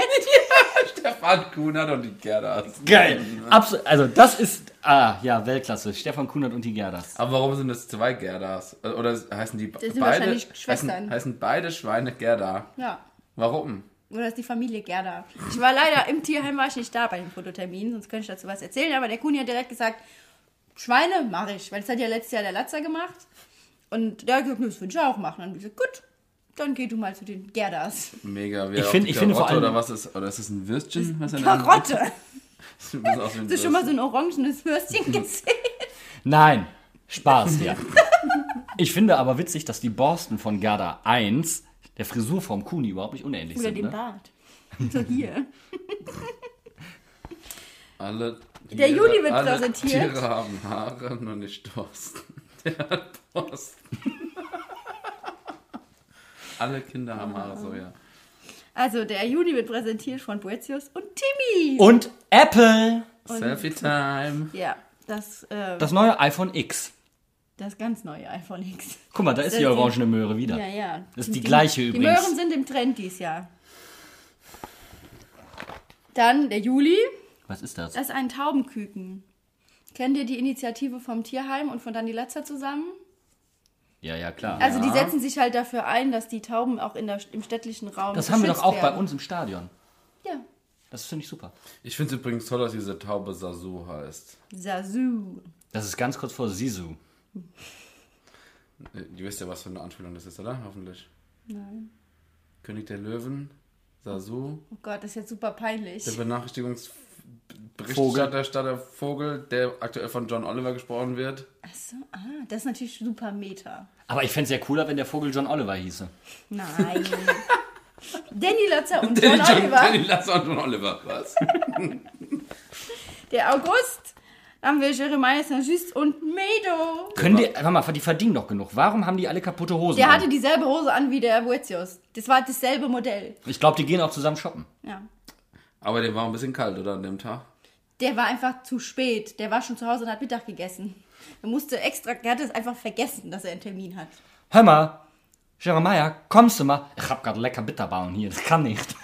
Speaker 2: Stefan Kunert und die Gerdas.
Speaker 3: Geil. Abs also das ist, ah, ja, Weltklasse. Stefan Kunert und die Gerdas.
Speaker 2: Aber warum sind das zwei Gerdas? Oder heißen die
Speaker 1: sind
Speaker 2: beide?
Speaker 1: wahrscheinlich
Speaker 2: heißen,
Speaker 1: Schwestern.
Speaker 2: heißen beide Schweine Gerda.
Speaker 1: Ja.
Speaker 2: Warum?
Speaker 1: Oder ist die Familie Gerda. Ich war leider im Tierheim, war ich nicht da bei dem Fototermin, sonst könnte ich dazu was erzählen. Aber der Kuni hat direkt gesagt, Schweine mache ich, weil das hat ja letztes Jahr der Latzer gemacht. Und der hat gesagt, "Nö, das würde ich auch machen. Dann habe ich gesagt, gut, dann geh du mal zu den Gerdas.
Speaker 2: Mega. Wie
Speaker 3: Ich
Speaker 2: auf
Speaker 3: find- finde vor
Speaker 2: Karotte
Speaker 3: allem-
Speaker 2: Oder was ist, oder ist das ein Würstchen? Was der Hand
Speaker 1: Karotte! Hast du schon mal so
Speaker 2: Würstchen.
Speaker 1: ein orangenes Würstchen gesehen?
Speaker 3: Nein, Spaß, ja. Ich finde aber witzig, dass die Borsten von Gerda 1 der Frisur vom Kuni überhaupt nicht unähnlich
Speaker 1: Oder
Speaker 3: sind.
Speaker 1: den
Speaker 3: Ne?
Speaker 1: Bart. So hier.
Speaker 2: Alle
Speaker 1: Der
Speaker 2: Tiere-
Speaker 1: Juli wird
Speaker 2: alle
Speaker 1: präsentiert.
Speaker 2: Tiere haben Haare, nur nicht Thorsten. Der hat Borsten. Alle Kinder haben Haare, so ja.
Speaker 1: Also, der Juni wird präsentiert von Boetius und Timmy.
Speaker 3: Und Apple,
Speaker 2: Selfie Time.
Speaker 1: ja, das, äh,
Speaker 3: das neue iPhone X.
Speaker 1: das ganz neue iPhone X.
Speaker 3: Guck mal, da ist
Speaker 1: Das
Speaker 3: die
Speaker 1: ist die-
Speaker 3: orangene Möhre wieder.
Speaker 1: Ja, ja.
Speaker 3: Das ist die gleiche
Speaker 1: die
Speaker 3: übrigens.
Speaker 1: Möhren sind im Trend dieses Jahr. Dann der Juli.
Speaker 3: Was ist das?
Speaker 1: Das ist ein Taubenküken. Kennt ihr die Initiative vom Tierheim und von Dani Latzer zusammen?
Speaker 3: Ja, ja, klar.
Speaker 1: Also die setzen sich halt dafür ein, dass die Tauben auch in der, im städtlichen Raum
Speaker 3: das haben wir doch auch bei
Speaker 1: werden.
Speaker 3: uns im Stadion.
Speaker 1: Ja.
Speaker 3: Das finde ich super.
Speaker 2: Ich finde es übrigens toll, dass diese Taube Sasu heißt.
Speaker 1: Sasu.
Speaker 3: Das ist ganz kurz vor Sisu.
Speaker 2: Ihr wisst ja, was für eine Anspielung das ist, oder? Hoffentlich.
Speaker 1: Nein.
Speaker 2: König der Löwen, Sasu,
Speaker 1: Oh Gott, das ist jetzt super peinlich.
Speaker 2: der Benachrichtigungsberichterstatter Vogel, der aktuell von John Oliver gesprochen wird.
Speaker 1: Achso, ah, das ist natürlich super Meta.
Speaker 3: Aber ich fände es ja cooler, wenn der Vogel John Oliver hieße.
Speaker 1: Nein. Danny Latzer und John Oliver.
Speaker 2: Danny Latzer und John Oliver. Was?
Speaker 1: Der August haben wir Jeremiah Saint-Just und Medo.
Speaker 3: Können die, warte mal, die verdienen doch genug. Warum haben die alle kaputte Hosen?
Speaker 1: Der
Speaker 3: an?
Speaker 1: hatte dieselbe Hose an wie der Boetius. Das war dasselbe Modell.
Speaker 3: ich glaube, die gehen auch zusammen shoppen.
Speaker 1: Ja.
Speaker 2: Aber dem war ein bisschen kalt, oder, an dem Tag?
Speaker 1: Der war einfach zu spät. Der war schon zu Hause und hat Mittag gegessen. Er musste extra, der hat es einfach vergessen, dass er einen Termin hat.
Speaker 3: Hör mal, Jeremiah, kommst du mal? Ich hab gerade lecker Bitterballen hier, das kann nicht.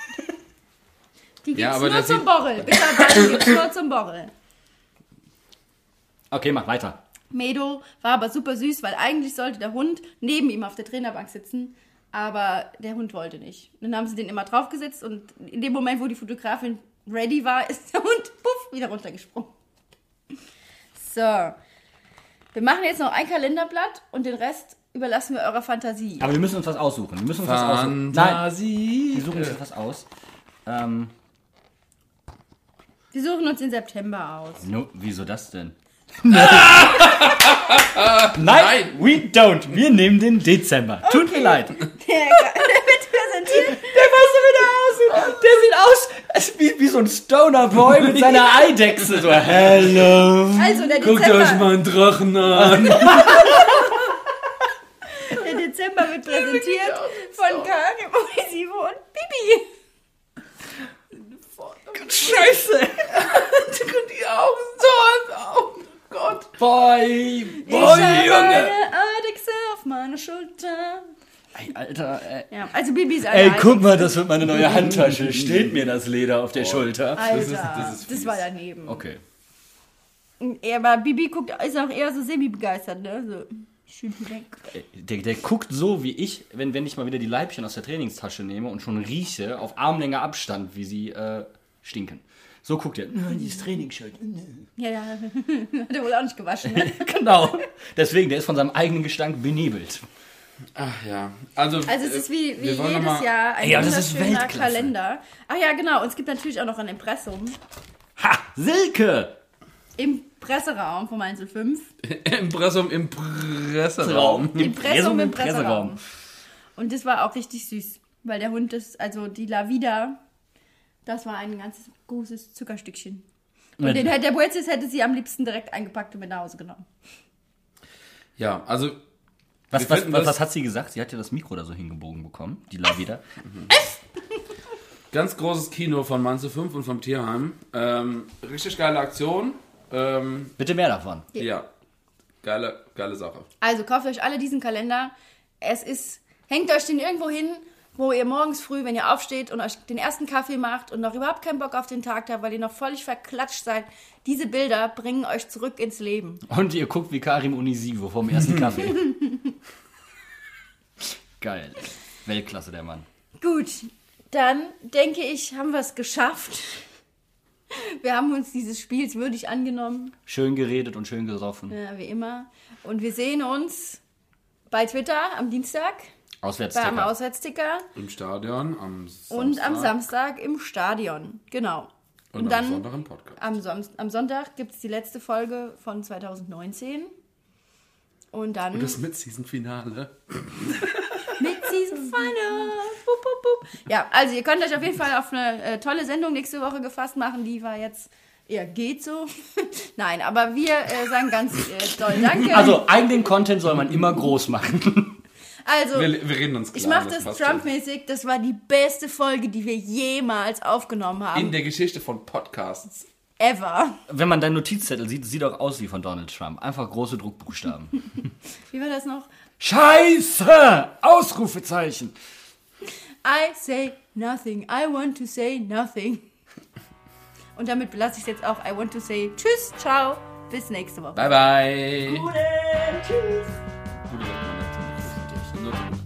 Speaker 1: Die gibt's
Speaker 2: Ja, aber
Speaker 1: nur
Speaker 2: der
Speaker 1: zum Borrel. Bitterballen gibt's nur zum Borrel.
Speaker 3: Okay, mach weiter.
Speaker 1: Medo war aber super süß, weil eigentlich sollte der Hund neben ihm auf der Trainerbank sitzen, aber der Hund wollte nicht. Dann haben sie den immer draufgesetzt und in dem Moment, wo die Fotografin ready war, ist der Hund puff wieder runtergesprungen. So. Wir machen jetzt noch ein Kalenderblatt und den Rest überlassen wir eurer Fantasie.
Speaker 3: Aber wir müssen uns was aussuchen. Wir müssen uns was aussuchen. Nein,
Speaker 2: Fantasie.
Speaker 3: wir suchen uns etwas aus. Ähm,
Speaker 1: Wir suchen uns den September aus.
Speaker 3: no, wieso das denn? Nein, we don't. Wir nehmen den Dezember. Tut mir leid.
Speaker 1: Der, der wird präsentiert.
Speaker 3: Der weiß so, wie der aussieht. Der sieht aus wie, wie so ein Stoner Boy mit seiner Eidechse. So, hello.
Speaker 1: Also der Dezember,
Speaker 2: einen Drachen an.
Speaker 1: der Dezember wird präsentiert von Karim Onisivo und Bibi.
Speaker 3: Scheiße.
Speaker 2: Die Augen so Oh Gott.
Speaker 3: Boy,
Speaker 1: Ich
Speaker 3: boy,
Speaker 1: habe
Speaker 3: Junge.
Speaker 1: eine Eidechse auf meiner Schulter.
Speaker 3: Ey, Alter, ey.
Speaker 1: Ja, also Bibi ist eine
Speaker 3: Ey, guck mal, das wird meine neue Handtasche. Steht mir das Leder auf der Schulter.
Speaker 1: Alter,
Speaker 2: Das
Speaker 1: das,
Speaker 2: ist- das ist fies.
Speaker 1: war daneben.
Speaker 3: Okay.
Speaker 1: Ja, aber Bibi guckt, ist auch eher so semi-begeistert, ne? So, schön weg.
Speaker 3: Der, der guckt so wie ich, wenn, wenn ich mal wieder die Leibchen aus der Trainingstasche nehme und schon rieche, auf Armlänge Abstand, wie sie äh, stinken. So guckt er. Nein, dieses Trainingsshirt.
Speaker 1: Ja, ja, hat er wohl auch nicht gewaschen, ne?
Speaker 3: genau. Deswegen, der ist von seinem eigenen Gestank benebelt.
Speaker 2: Ach ja. Also,
Speaker 1: Also es ist wie,
Speaker 2: äh,
Speaker 1: wie
Speaker 2: wir wollen noch
Speaker 1: jedes
Speaker 2: mal-
Speaker 1: Jahr ein
Speaker 3: Ja, das ist
Speaker 1: wunderschöner. Kalender. Ach ja, genau. Und es gibt natürlich auch noch ein Impressum
Speaker 3: Ha! Silke!
Speaker 1: im Presseraum vom Einzel 5.
Speaker 2: Impressum im Presseraum.
Speaker 1: Impressum im
Speaker 3: Presseraum.
Speaker 1: Und das war auch richtig süß, weil der Hund ist, also die Lavida, das war ein ganz großes Zuckerstückchen. Und
Speaker 3: Mit-
Speaker 1: den hätte der Boetius hätte sie am liebsten direkt eingepackt und mit nach Hause genommen.
Speaker 2: Ja, also
Speaker 3: Was, was, was, was hat sie gesagt? Sie hat ja das Mikro da so hingebogen bekommen, die Lavida.
Speaker 2: ganz großes Kino von Manze 5 und vom Tierheim. Ähm, richtig geile Aktion. Ähm,
Speaker 3: Bitte mehr davon.
Speaker 2: ja. Geile, geile Sache.
Speaker 1: Also kauft euch alle diesen Kalender. Es ist, hängt euch den irgendwo hin, wo ihr morgens früh, wenn ihr aufsteht und euch den ersten Kaffee macht und noch überhaupt keinen Bock auf den Tag habt, weil ihr noch völlig verklatscht seid. Diese Bilder bringen euch zurück ins Leben.
Speaker 3: Und ihr guckt wie Karim Unisivo vom ersten Kaffee. Geil. Weltklasse, der Mann.
Speaker 1: Gut, dann denke ich, haben wir es geschafft. Wir haben uns dieses Spiels würdig angenommen,
Speaker 3: Schön geredet und schön gesoffen.
Speaker 1: ja, wie immer. Und wir sehen uns bei Twitter am Dienstag beim
Speaker 3: Auswärtsticker.
Speaker 1: Auswärtsticker
Speaker 2: Im Stadion, am Samstag.
Speaker 1: und am Samstag im Stadion. Genau.
Speaker 2: Und,
Speaker 1: Und
Speaker 2: am
Speaker 1: dann
Speaker 2: Sonntag im Podcast.
Speaker 1: am, Som am Sonntag gibt es die letzte Folge von 2019. Und dann
Speaker 2: Und das Mid-Season-Finale.
Speaker 1: mit Season Final. Bup, bup, bup. Ja, also ihr könnt euch auf jeden Fall auf eine äh, tolle Sendung nächste Woche gefasst machen. Die war jetzt eher geht so. Nein, aber wir äh, sagen ganz äh, doll Danke.
Speaker 3: Also, eigenen Content soll man immer groß machen.
Speaker 1: Also,
Speaker 2: Wir, wir reden uns klar.
Speaker 1: ich mache das
Speaker 2: schon.
Speaker 1: Trump-mäßig. Das war die beste Folge, die wir jemals aufgenommen
Speaker 2: In
Speaker 1: haben.
Speaker 2: der Geschichte von Podcasts.
Speaker 1: Ever.
Speaker 3: Wenn man deinen Notizzettel sieht, sieht auch aus wie von Donald Trump. Einfach große Druckbuchstaben.
Speaker 1: Wie war das noch?
Speaker 3: Scheiße! Ausrufezeichen.
Speaker 1: I say nothing. I want to say nothing. Und damit belasse ich es jetzt auch. I want to say Tschüss, ciao, Bis nächste Woche.
Speaker 2: Bye, bye.
Speaker 3: Gute, tschüss.
Speaker 2: Gute sagt man